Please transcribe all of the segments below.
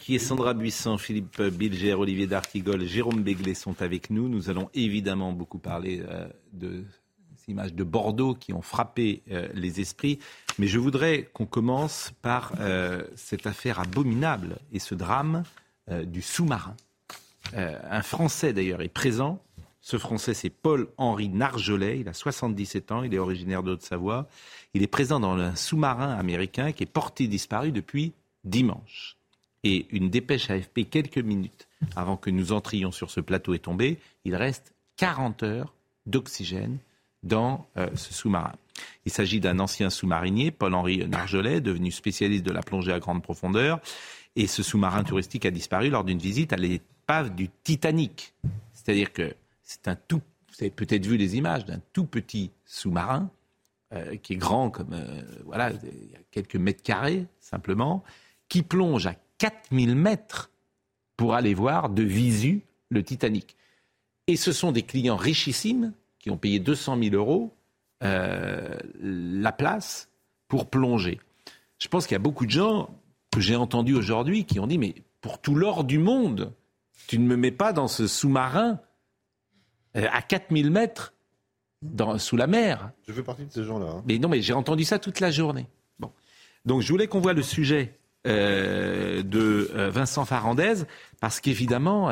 Qui est Sandra Buisson, Philippe Bilger, Olivier D'Artigol, Jérôme Béglé sont avec nous. Nous allons évidemment beaucoup parler euh, de ces images de Bordeaux qui ont frappé euh, les esprits. Mais je voudrais qu'on commence par euh, cette affaire abominable et ce drame du sous-marin. un Français d'ailleurs est présent. Ce Français, c'est Paul-Henri Narjolet. Il a 77 ans. Il est originaire de Haute-Savoie. Il est présent dans un sous-marin américain qui est porté disparu depuis dimanche. Et une dépêche AFP, quelques minutes avant que nous entrions sur ce plateau, est tombée. Il reste 40 heures d'oxygène dans euh, ce sous-marin. Il s'agit d'un ancien sous-marinier, Paul-Henri Nargelet, devenu spécialiste de la plongée à grande profondeur. Et ce sous-marin touristique a disparu lors d'une visite à l'épave du Titanic. C'est-à-dire que c'est un tout, vous avez peut-être vu les images d'un tout petit sous-marin euh, qui est grand comme, euh, voilà, quelques mètres carrés simplement, qui plonge à 4000 mètres pour aller voir de visu le Titanic. Et ce sont des clients richissimes qui ont payé 200 000 euros euh, la place pour plonger. Je pense qu'il y a beaucoup de gens que j'ai entendus aujourd'hui qui ont dit mais pour tout l'or du monde, tu ne me mets pas dans ce sous-marin euh, à 4000 mètres dans, sous la mer. Je fais partie de ces gens-là. Hein. Mais non, mais j'ai entendu ça toute la journée. Bon. Donc je voulais qu'on voit le sujet euh, de Vincent Farandez, parce qu'évidemment,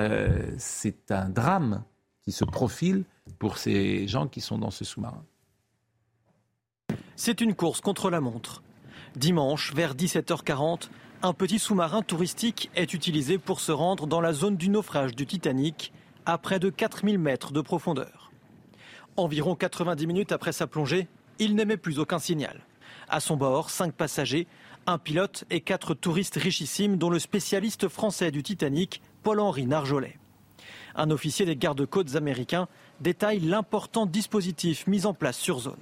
c'est un drame qui se profile pour ces gens qui sont dans ce sous-marin. C'est une course contre la montre. Dimanche, vers 17h40, un petit sous-marin touristique est utilisé pour se rendre dans la zone du naufrage du Titanic, à près de 4000 mètres de profondeur. Environ 90 minutes après sa plongée, il n'émet plus aucun signal. À son bord, cinq passagers, un pilote et quatre touristes richissimes, dont le spécialiste français du Titanic, Paul-Henri Narjolet. Un officier des gardes-côtes américains détaille l'important dispositif mis en place sur zone.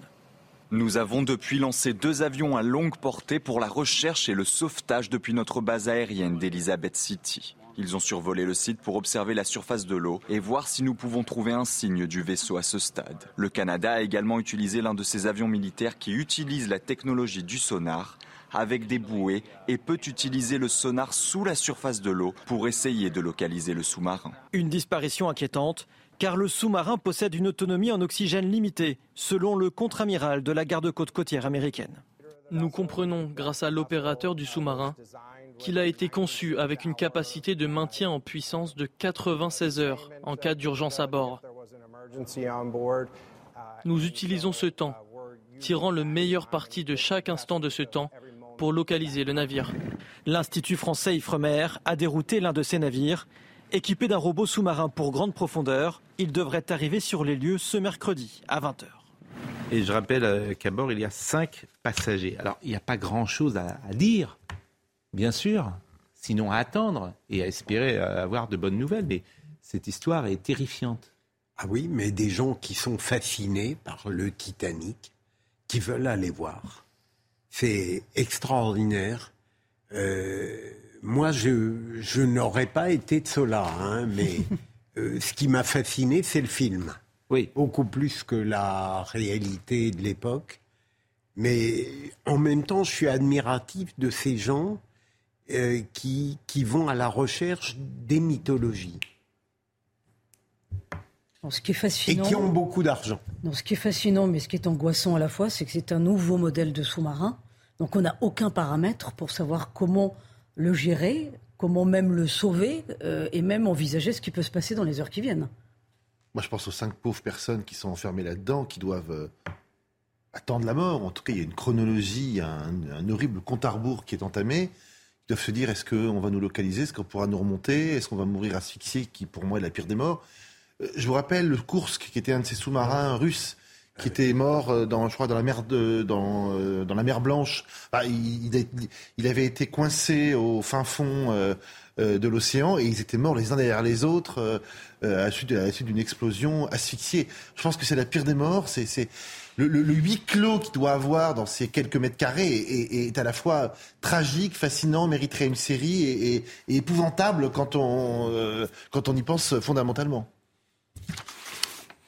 Nous avons depuis lancé deux avions à longue portée pour la recherche et le sauvetage depuis notre base aérienne d'Elizabeth City. Ils ont survolé le site pour observer la surface de l'eau et voir si nous pouvons trouver un signe du vaisseau à ce stade. Le Canada a également utilisé l'un de ses avions militaires qui utilise la technologie du sonar avec des bouées et peut utiliser le sonar sous la surface de l'eau pour essayer de localiser le sous-marin. Une disparition inquiétante car le sous-marin possède une autonomie en oxygène limitée, selon le contre-amiral de la garde-côte côtière américaine. Nous comprenons, grâce à l'opérateur du sous-marin, qu'il a été conçu avec une capacité de maintien en puissance de 96 heures en cas d'urgence à bord. Nous utilisons ce temps, tirant le meilleur parti de chaque instant de ce temps pour localiser le navire. L'Institut français Ifremer a dérouté l'un de ces navires. Équipé d'un robot sous-marin pour grande profondeur, il devrait arriver sur les lieux ce mercredi à 20h. Et je rappelle euh, qu'à bord, il y a cinq passagers. Alors, il n'y a pas grand-chose à, dire, bien sûr, sinon à attendre et à espérer euh, avoir de bonnes nouvelles. Mais cette histoire est terrifiante. Ah oui, mais des gens qui sont fascinés par le Titanic, qui veulent aller voir. C'est extraordinaire. Euh, moi, je, n'aurais pas été de cela, hein, mais euh, ce qui m'a fasciné, c'est le film. Oui. Beaucoup plus que la réalité de l'époque. Mais en même temps, je suis admiratif de ces gens euh, qui, qui vont à la recherche des mythologies. Ce qui est fascinant, et qui ont beaucoup d'argent. Ce qui est fascinant, mais ce qui est angoissant à la fois, c'est que c'est un nouveau modèle de sous-marin. Donc on n'a aucun paramètre pour savoir comment le gérer, comment même le sauver euh, et même envisager ce qui peut se passer dans les heures qui viennent. Moi, je pense aux cinq pauvres personnes qui sont enfermées là-dedans, qui doivent euh, attendre la mort. En tout cas, il y a une chronologie, un, horrible compte à rebours qui est entamé. Ils doivent se dire est-ce qu'on va nous localiser? Est-ce qu'on pourra nous remonter? Est-ce qu'on va mourir asphyxié, qui pour moi est la pire des morts? Je vous rappelle le Kursk, qui était un de ces sous-marins russes qui était mort dans, je crois, dans la mer de, dans, dans la mer Blanche. il, il, avait été coincé au fin fond de l'océan et ils étaient morts les uns derrière les autres à la suite d'une explosion asphyxiée. Je pense que c'est la pire des morts. C'est le, huis clos qu'il doit avoir dans ces quelques mètres carrés est, à la fois tragique, fascinant, mériterait une série et, épouvantable quand on, euh, quand on y pense fondamentalement.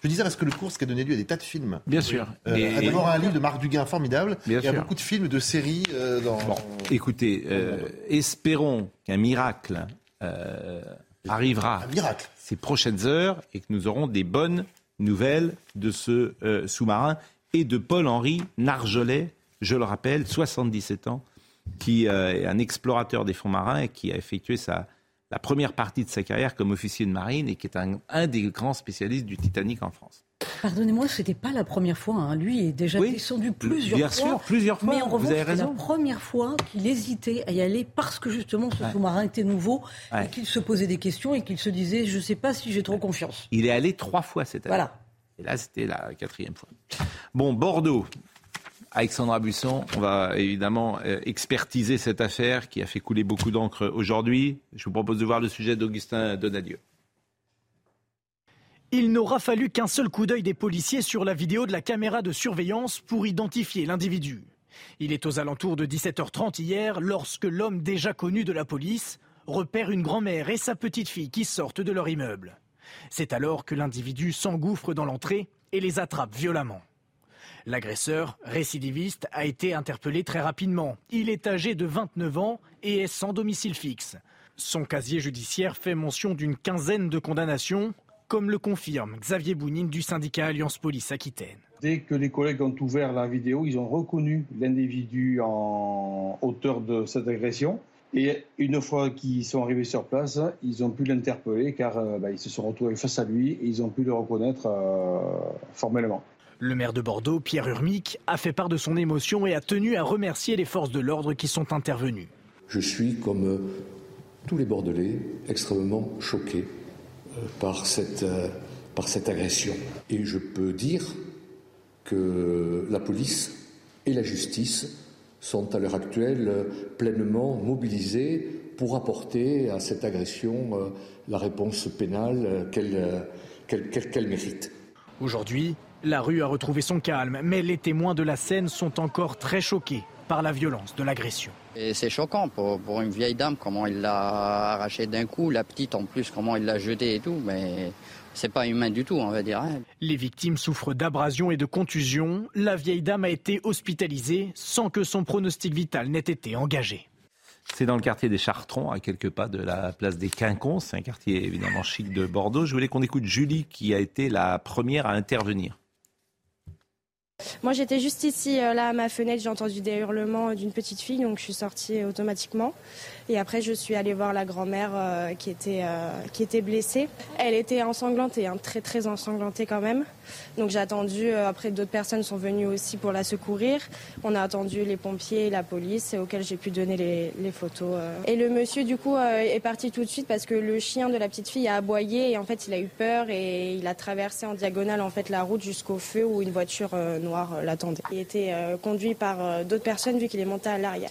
Je disais, est-ce que le cours, ce qui a donné lieu à des tas de films Bien sûr. Euh, D'abord un livre de Marc Duguin formidable. Bien il y a beaucoup de films, de séries euh, dans. Bon, écoutez, euh, espérons qu'un miracle arrivera ces prochaines heures et que nous aurons des bonnes nouvelles de ce sous-marin et de Paul-Henri Narjolet, je le rappelle, 77 ans, qui euh, est un explorateur des fonds marins et qui a effectué sa, la première partie de sa carrière comme officier de marine et qui est un, des grands spécialistes du Titanic en France. Pardonnez-moi, ce n'était pas la première fois. Hein. Lui est déjà descendu plusieurs bien fois. Sûr, plusieurs fois. Mais en revanche, c'est la première fois qu'il hésitait à y aller parce que justement ce sous-marin était nouveau et qu'il se posait des questions et qu'il se disait je ne sais pas si j'ai trop confiance. Il est allé trois fois cette année. Voilà. Et là, c'était la quatrième fois. Bon, Bordeaux. Alexandra Buisson, on va évidemment euh, expertiser cette affaire qui a fait couler beaucoup d'encre aujourd'hui. Je vous propose de voir le sujet d'Augustin Donadieu. Il n'aura fallu qu'un seul coup d'œil des policiers sur la vidéo de la caméra de surveillance pour identifier l'individu. Il est aux alentours de 17h30 hier lorsque l'homme déjà connu de la police repère une grand-mère et sa petite fille qui sortent de leur immeuble. C'est alors que l'individu s'engouffre dans l'entrée et les attrape violemment. L'agresseur, récidiviste, a été interpellé très rapidement. Il est âgé de 29 ans et est sans domicile fixe. Son casier judiciaire fait mention d'une quinzaine de condamnations, comme le confirme Xavier Bounine du syndicat Alliance Police Aquitaine. Dès que les collègues ont ouvert la vidéo, ils ont reconnu l'individu en auteur de cette agression. Et une fois qu'ils sont arrivés sur place, ils ont pu l'interpeller car euh, bah, ils se sont retrouvés face à lui et ils ont pu le reconnaître euh, formellement. Le maire de Bordeaux, Pierre Urmic, a fait part de son émotion et a tenu à remercier les forces de l'ordre qui sont intervenues. Je suis, comme euh, tous les Bordelais, extrêmement choqué par cette, par cette agression. Et je peux dire que la police et la justice sont à l'heure actuelle pleinement mobilisés pour apporter à cette agression euh, la réponse pénale euh, euh, qu'elle mérite. Aujourd'hui, la rue a retrouvé son calme, mais les témoins de la scène sont encore très choqués par la violence de l'agression. c'est choquant pour, pour, une vieille dame, comment il l'a arraché d'un coup, la petite en plus, comment il l'a jetée et tout, mais c'est pas humain du tout, on va dire. Hein. Les victimes souffrent d'abrasions et de contusions. La vieille dame a été hospitalisée sans que son pronostic vital n'ait été engagé. C'est dans le quartier des Chartrons, à quelques pas de la place des Quinconces. C'est un quartier évidemment chic de Bordeaux. Je voulais qu'on écoute Julie qui a été la première à intervenir. Moi, j'étais juste ici, euh, là, à ma fenêtre, j'ai entendu des hurlements d'une petite fille, donc je suis sortie automatiquement. Et après, je suis allée voir la grand-mère euh, qui, était, euh, qui était blessée. Elle était ensanglantée, hein, très très ensanglantée quand même. Donc j'ai attendu, euh, après d'autres personnes sont venues aussi pour la secourir. On a attendu les pompiers et la police auxquels j'ai pu donner les, photos. Et le monsieur du coup est parti tout de suite parce que le chien de la petite fille a aboyé et en fait il a eu peur et il a traversé en diagonale en fait la route jusqu'au feu où une voiture noire l'attendait. Il était conduit par d'autres personnes vu qu'il est monté à l'arrière.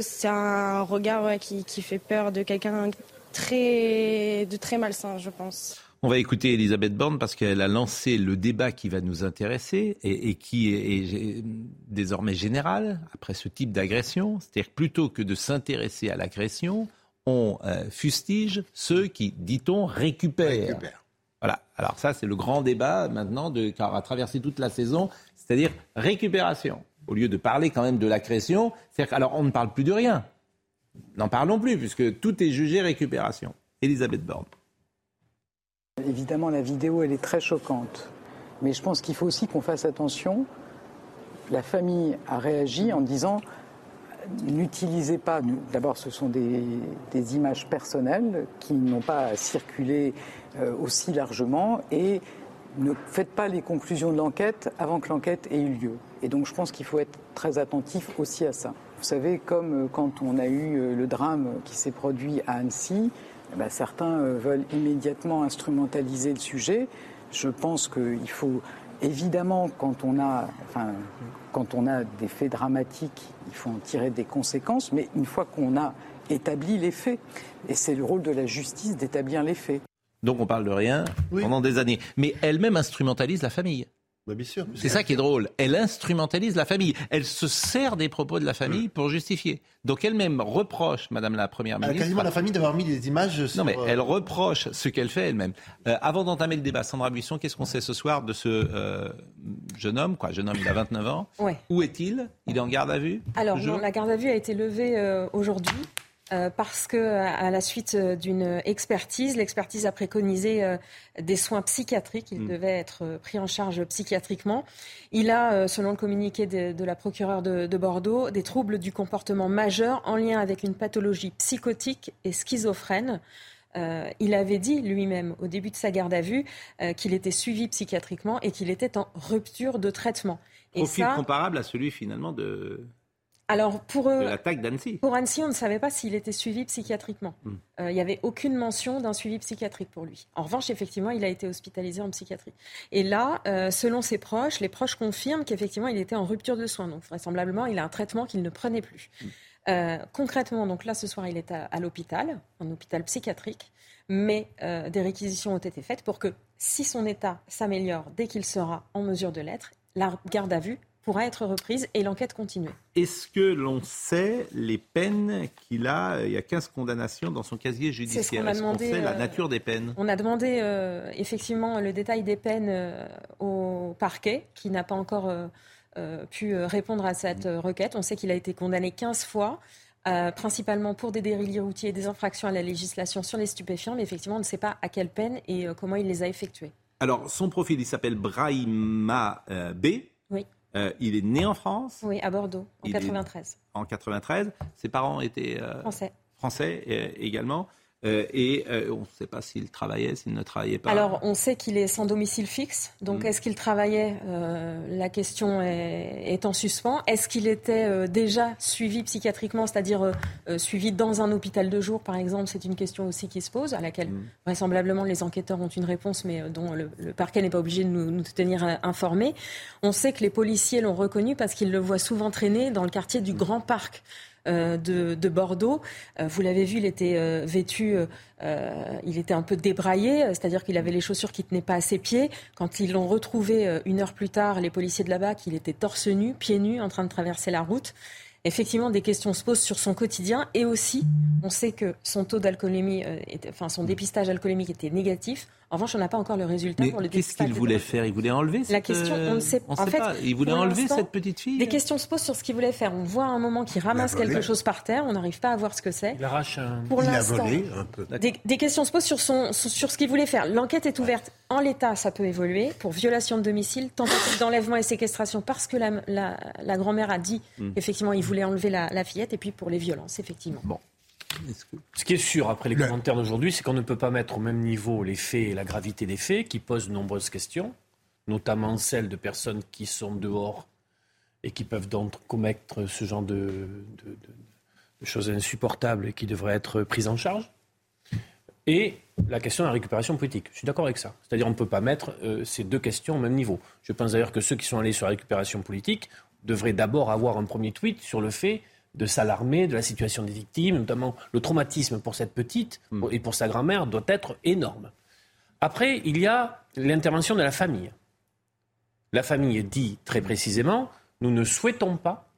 C'est un regard qui, fait peur de quelqu'un très, de très malsain, je pense. On va écouter Elisabeth Borne parce qu'elle a lancé le débat qui va nous intéresser et, qui est, désormais général après ce type d'agression. C'est-à-dire que plutôt que de s'intéresser à l'agression, on euh, fustige ceux qui, dit-on, récupèrent. Voilà. Alors ça, c'est le grand débat maintenant de, qui aura traversé toute la saison, c'est-à-dire récupération au lieu de parler quand même de c'est-à-dire alors on ne parle plus de rien. N'en parlons plus, puisque tout est jugé récupération. Elisabeth Borne. Évidemment, la vidéo, elle est très choquante. Mais je pense qu'il faut aussi qu'on fasse attention. La famille a réagi en disant n'utilisez pas, d'abord ce sont des, images personnelles qui n'ont pas à circuler euh, aussi largement et ne faites pas les conclusions de l'enquête avant que l'enquête ait eu lieu. Et donc je pense qu'il faut être très attentif aussi à ça. Vous savez, comme euh, quand on a eu euh, le drame qui s'est produit à Annecy, eh ben, certains euh, veulent immédiatement instrumentaliser le sujet. Je pense qu'il faut évidemment, quand on, a, enfin, quand on a des faits dramatiques, il faut en tirer des conséquences, mais une fois qu'on a établi les faits, et c'est le rôle de la justice d'établir les faits. Donc on parle de rien pendant des années. Mais elle-même instrumentalise la famille. Bah, bien sûr. C'est ça qui est drôle. Elle instrumentalise la famille. Elle se sert des propos de la famille pour justifier. Donc elle-même reproche, Madame la Première Elle a ministre. quasiment la famille d'avoir mis des images sur. Non, mais euh, elle reproche ce qu'elle fait elle-même. Euh, avant d'entamer le débat, Sandra Buisson, qu'est-ce qu'on sait ce soir de ce euh, jeune homme quoi, Jeune homme, il a 29 ans? Ouais. Où est-il? Il est en garde à vue Alors, non, la garde à vue a été levée euh, aujourd'hui. Euh, parce que à la suite euh, d'une expertise, l'expertise a préconisé euh, des soins psychiatriques. Il Mm. devait être pris en charge psychiatriquement. Il a, selon le communiqué de, de la procureure de, de Bordeaux, des troubles du comportement majeurs en lien avec une pathologie psychotique et schizophrène. Euh, il avait dit lui-même au début de sa garde à vue euh, qu'il était suivi psychiatriquement et qu'il était en rupture de traitement. Et Profil ça, comparable à celui finalement de, alors pour eux, l'attaque d'Annecy. pour Annecy, on ne savait pas s'il était suivi psychiatriquement. Hmm. Euh, Il n'y avait aucune mention d'un suivi psychiatrique pour lui. En revanche, effectivement, il a été hospitalisé en psychiatrie. Et là, euh, selon ses proches, les proches confirment qu'effectivement, il était en rupture de soins. Donc, vraisemblablement, il a un traitement qu'il ne prenait plus. Euh, concrètement, donc là, ce soir, il est à, à l'hôpital, un hôpital psychiatrique. Mais des réquisitions ont été faites pour que, si son état s'améliore dès qu'il sera en mesure de l'être, la garde à vue pourra être reprise et l'enquête continuer. Est-ce que l'on sait les peines qu'il a Il y a 15 condamnations dans son casier C'est ce qu'on judiciaire? Est-ce qu'on sait la euh, nature des peines? On a demandé euh, effectivement le détail des peines euh, au parquet, qui n'a pas encore euh, euh, pu euh, répondre à cette euh, requête. On sait qu'il a été condamné 15 fois. euh, principalement pour des délits routiers et des infractions à la législation sur les stupéfiants, mais effectivement, on ne sait pas à quelle peine et euh, comment il les a effectuées. Alors, son profil, il s'appelle Brahima euh, B. Oui, Euh, il est né en France, oui à Bordeaux, en Il est- 93. en 93. Ses parents étaient euh, Français. français euh, également. Euh, et euh, on ne sait pas s'il travaillait, s'il ne travaillait pas. Alors, on sait qu'il est sans domicile fixe. Donc, Mm. est-ce qu'il travaillait Euh, La question est, est en suspens. Est-ce qu'il était déjà suivi psychiatriquement, c'est-à-dire suivi dans un hôpital de jour, par exemple? C'est une question aussi qui se pose, à laquelle Mm. vraisemblablement les enquêteurs ont une réponse, mais dont le, le parquet n'est pas obligé de nous, nous tenir informés. On sait que les policiers l'ont reconnu parce qu'ils le voient souvent traîner dans le quartier du Grand Parc de, de Bordeaux. Euh, vous l'avez vu, il était euh, vêtu, euh, euh, il était un peu débraillé, euh, c'est-à-dire qu'il avait les chaussures qui tenaient pas à ses pieds. Quand ils l'ont retrouvé euh, une heure plus tard, les policiers de là-bas, qu'il était torse nu, pieds nus, en train de traverser la route. Effectivement, des questions se posent sur son quotidien et aussi, on sait que son taux d'alcoolémie, euh, enfin son dépistage alcoolémique était négatif. En revanche, on n'a pas encore le résultat Mais pour le qu'est-ce qu'il voulait faire? Il voulait enlever La cette, question, on ne sait on en sait fait, pas. Il voulait enlever cette petite fille Des questions se posent sur ce qu'il voulait faire. On voit à un moment qu'il ramasse quelque chose par terre, on n'arrive pas à voir ce que c'est. Il arrache un. Pour il a volé un peu. des, des questions se posent sur, son, sur ce qu'il voulait faire. L'enquête est ouverte. En l'état, ça peut évoluer. Pour violation de domicile, tentative d'enlèvement et séquestration parce que la, la- la grand-mère a dit Hmm. qu'effectivement, il voulait enlever la, la fillette. Et puis pour les violences, effectivement. Bon. Ce qui est sûr, après les Le- commentaires d'aujourd'hui, c'est qu'on ne peut pas mettre au même niveau les faits et la gravité des faits, qui posent de nombreuses questions, notamment celles de personnes qui sont dehors et qui peuvent donc commettre ce genre de, de- de- de choses insupportables et qui devraient être prises en charge. Et la question de la récupération politique. Je suis d'accord avec ça. C'est-à-dire qu'on ne peut pas mettre euh, ces deux questions au même niveau. Je pense d'ailleurs que ceux qui sont allés sur la récupération politique devraient d'abord avoir un premier tweet sur le fait de s'alarmer de la situation des victimes, notamment le traumatisme pour cette petite Mm. et pour sa grand-mère doit être énorme. Après, il y a l'intervention de la famille. La famille dit très précisément, nous ne souhaitons pas,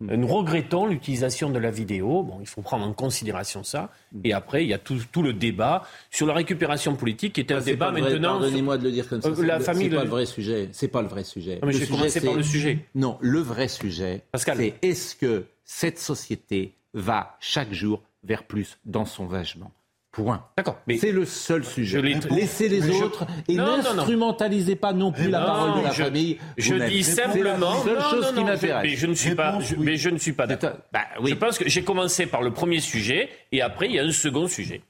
nous regrettons l'utilisation de la vidéo. Bon, il faut prendre en considération ça. Mm. Et après, il y a tout, tout le débat sur la récupération politique, qui est un Ah, débat vrai- maintenant. Pardonnez-moi de le dire comme ça. Euh, la le- famille C'est pas le- vrai sujet. C'est pas le vrai sujet. Non, mais Le sujet, par le sujet. Non, le vrai sujet, c'est est-ce que cette société va chaque jour vers plus d'ensauvagemement Point. D'accord. Mais C'est le seul sujet. Je l'ai- Laissez les Mais je- autres et Non, non, non. n'instrumentalisez pas non plus la Non, parole de la je- famille. Je dis C'est simplement. la seule non, chose non, qui non, m'intéresse. Mais je ne suis pas. je- mais je ne suis pas d'accord. Bah, oui. Je pense que j'ai commencé par le premier sujet et après il y a un second sujet.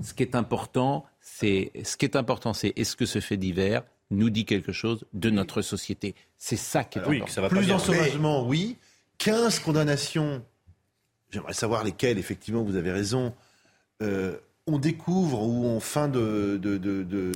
Ce qui est important, c'est ce qui est important, c'est est-ce que ce fait divers nous dit quelque chose de notre société? C'est ça qui est Oui, important. que ça va Plus d'ensauvagement, oui. 15 condamnations. J'aimerais savoir lesquelles, effectivement, vous avez raison, euh, on découvre ou en fin de, de, de, de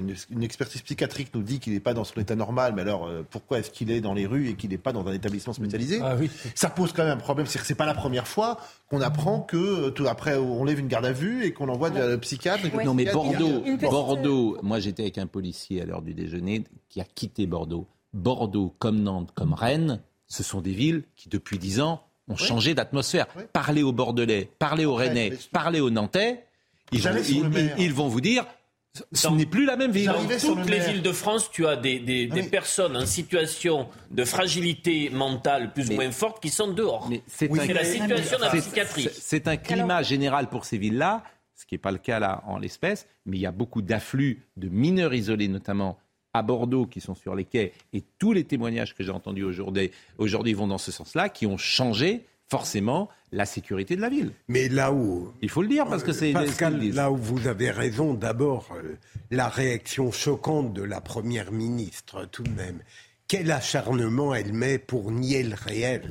une, une expertise psychiatrique nous dit qu'il n'est pas dans son état normal, mais alors euh, pourquoi est-ce qu'il est dans les rues et qu'il n'est pas dans un établissement spécialisé? Ah oui. Ça pose quand même un problème, c'est que c'est pas la première fois qu'on apprend que euh, tout après on lève une garde à vue et qu'on envoie le psychiatre. Non mais Bordeaux, Bordeaux. Moi j'étais avec un policier à l'heure du déjeuner qui a quitté Bordeaux. Bordeaux, comme Nantes, comme Rennes, ce sont des villes qui depuis dix ans ont changé d'atmosphère. Parlez aux Bordelais, parlez aux Rennais, parlez aux Nantais, ils vont, ils- vont vous dire ce Dans- n'est plus la même ville. Dans toutes le les villes de France, tu as des, des- des oui. personnes en situation de fragilité mentale plus ou moins forte qui sont dehors. Mais c'est Oui, un- c'est la situation de la c'est- psychiatrie. c'est- C'est un climat général pour ces villes-là, ce qui n'est pas le cas là en l'espèce, mais il y a beaucoup d'afflux de mineurs isolés, notamment à Bordeaux, qui sont sur les quais, et tous les témoignages que j'ai entendus aujourd'hui aujourd'hui vont dans ce sens-là, qui ont changé forcément la sécurité de la ville. Mais là où. Il faut le dire parce que c'est Pascal, ce là où vous avez raison, d'abord, euh, la réaction choquante de la Première ministre, tout de même. Quel acharnement elle met pour nier le réel.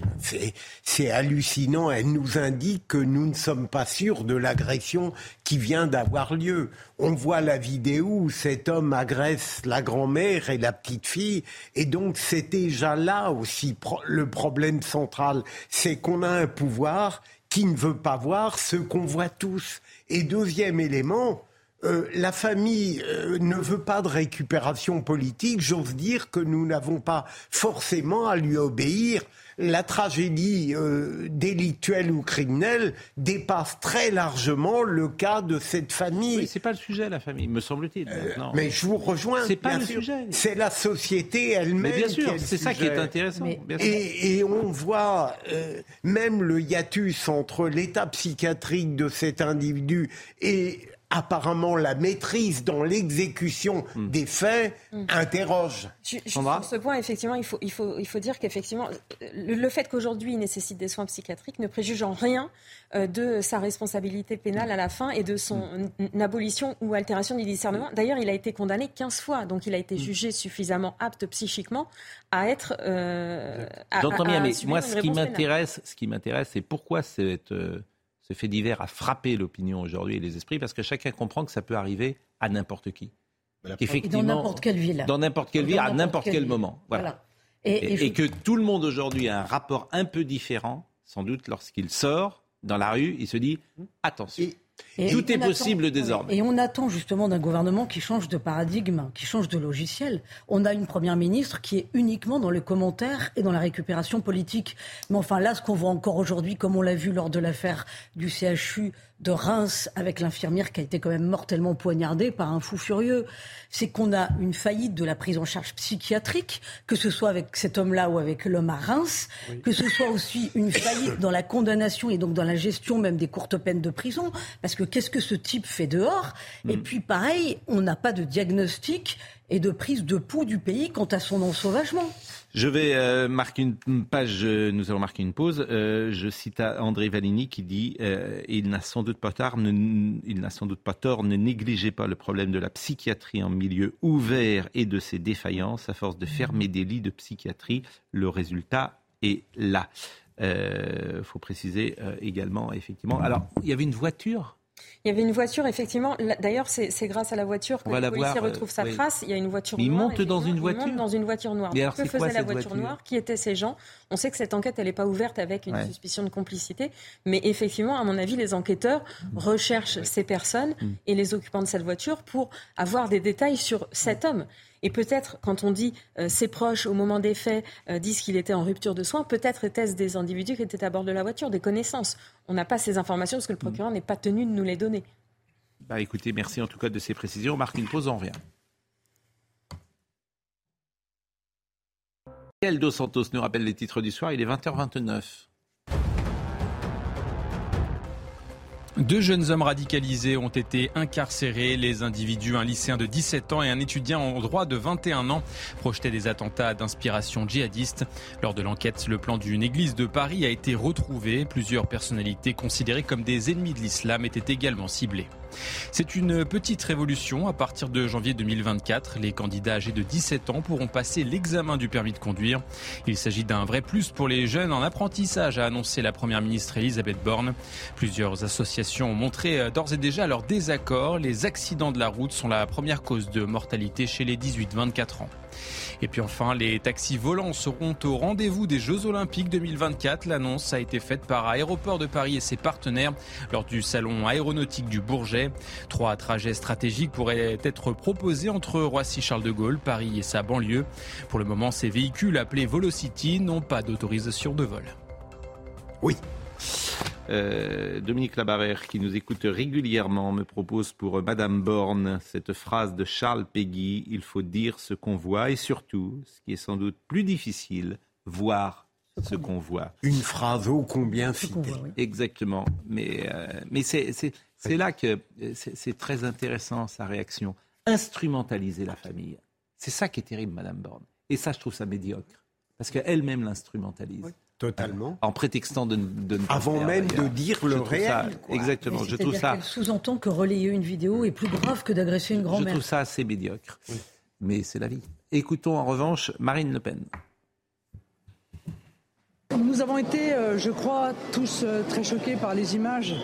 C'est, hallucinant. Elle nous indique que nous ne sommes pas sûrs de l'agression qui vient d'avoir lieu. On voit la vidéo où cet homme agresse la grand-mère et la petite fille. Et donc, c'est déjà là aussi le problème central. C'est qu'on a un pouvoir qui ne veut pas voir ce qu'on voit tous. Et deuxième élément, euh, la famille euh, ne veut pas de récupération politique. J'ose dire que nous n'avons pas forcément à lui obéir. La tragédie euh, délictuelle ou criminelle dépasse très largement le cas de cette famille. Oui, c'est pas le sujet, la famille, me semble-t-il. maintenant. Mais je vous rejoins. C'est pas le sûr. sujet. C'est la société elle-même. Bien sûr, c'est ça qui est intéressant. Mais- bien sûr. Et, et on voit euh, même le hiatus entre l'état psychiatrique de cet individu et apparemment la maîtrise dans l'exécution Hmm. des faits interroge. Juste Sandra sur ce point, effectivement, il faut, il faut, il faut dire qu'effectivement, le, le fait qu'aujourd'hui il nécessite des soins psychiatriques ne préjuge en rien euh, de sa responsabilité pénale à la fin et de son n- abolition ou altération du discernement. D'ailleurs, il a été condamné 15 fois, donc il a été jugé suffisamment apte psychiquement à être. Euh, J'entends bien, à mais moi, ce qui m'intéresse, ce qui m'intéresse, c'est pourquoi cette, euh, ce fait divers a frappé l'opinion aujourd'hui et les esprits, parce que chacun comprend que ça peut arriver à n'importe qui. Et dans n'importe quelle ville. Dans n'importe quelle Dans ville, à n'importe quel moment. Voilà. Voilà. Et, Et, et je- et que tout le monde aujourd'hui a un rapport un peu différent, sans doute lorsqu'il sort dans la rue, il se dit attention. Et Tout est attend- possible désormais. Et on attend justement d'un gouvernement qui change de paradigme, qui change de logiciel. On a une première ministre qui est uniquement dans le commentaire et dans la récupération politique. Mais enfin là, ce qu'on voit encore aujourd'hui, comme on l'a vu lors de l'affaire du CHU de Reims avec l'infirmière qui a été quand même mortellement poignardée par un fou furieux, c'est qu'on a une faillite de la prise en charge psychiatrique, que ce soit avec cet homme-là ou avec l'homme à Reims, que ce soit aussi une faillite dans la condamnation et donc dans la gestion même des courtes peines de prison, parce que qu'est-ce que ce type fait dehors Et puis pareil, on n'a pas de diagnostic et de prise de pouls du pays quant à son ensauvagement. Je vais euh, marquer une page, euh, nous allons marquer une pause. Euh, je cite à André Valigny qui dit Il n'a sans doute pas tort, ne, il n'a sans doute pas tort, ne négligez pas le problème de la psychiatrie en milieu ouvert et de ses défaillances. À force de fermer des lits de psychiatrie, le résultat est là. Il faut préciser également, effectivement. Alors, il y avait une voiture? Il y avait une voiture, effectivement. D'ailleurs, c'est grâce à la voiture que le la policier voir, euh, retrouve sa oui. trace. Il y a une voiture Mais il noire. monte dans une effectivement. voiture Il monte dans une voiture noire. Alors, que quoi faisait la voiture, voiture noire? Qui étaient ces gens? On sait que cette enquête, elle n'est pas ouverte avec une Ouais. suspicion de complicité. Mais effectivement, à mon avis, les enquêteurs recherchent ces personnes Mm. et les occupants de cette voiture pour avoir des détails sur cet homme. Et peut-être, quand on dit euh, ses proches, au moment des faits, euh, disent qu'il était en rupture de soins, peut-être étaient-ce des individus qui étaient à bord de la voiture, des connaissances. On n'a pas ces informations parce que le procureur n'est pas tenu de nous les donner. Bah écoutez, merci en tout cas de ces précisions. On marque une pause, on revient. Quel Dos Santos nous rappelle les titres du soir Il est 20h29. Deux jeunes hommes radicalisés ont été incarcérés. Les individus, un lycéen de 17 ans et un étudiant en droit de 21 ans, projetaient des attentats d'inspiration djihadiste. Lors de l'enquête, le plan d'une église de Paris a été retrouvé. Plusieurs personnalités considérées comme des ennemis de l'islam étaient également ciblées. C'est une petite révolution. À partir de janvier 2024, les candidats âgés de 17 ans pourront passer l'examen du permis de conduire. Il s'agit d'un vrai plus pour les jeunes en apprentissage, a annoncé la première ministre Elisabeth Borne. Plusieurs associations ont montré euh, d'ores et déjà leur désaccord. Les accidents de la route sont la première cause de mortalité chez les 18-24 ans. Et puis enfin, les taxis volants seront au rendez-vous des Jeux Olympiques 2024. L'annonce a été faite par Aéroport de Paris et ses partenaires lors du salon aéronautique du Bourget. Trois trajets stratégiques pourraient être proposés entre Roissy-Charles de Gaulle, Paris et sa banlieue. Pour le moment, ces véhicules appelés Volocity n'ont pas d'autorisation de vol. Oui. Euh, Dominique Labarère, qui nous écoute régulièrement, me propose pour Madame Borne cette phrase de Charles Péguy il faut dire ce qu'on voit et surtout, ce qui est sans doute plus difficile, voir ce qu'on voit. Une phrase ô combien citée. Exactement. Mais, euh, mais c'est là que c'est très intéressant sa réaction. Instrumentaliser la famille. C'est ça qui est terrible, Madame Borne. Et ça, je trouve ça médiocre. Parce qu'elle-même l'instrumentalise. Totalement. En prétextant de, de ne Avant même de dire le réel. exactement. Je trouve ça. sous-entend que relayer une vidéo est plus grave que d'agresser une grand-mère. Je trouve ça assez médiocre. Mais c'est la vie. Écoutons en revanche Marine Le Pen. Nous avons été, euh, je crois, tous euh, très choqués par les images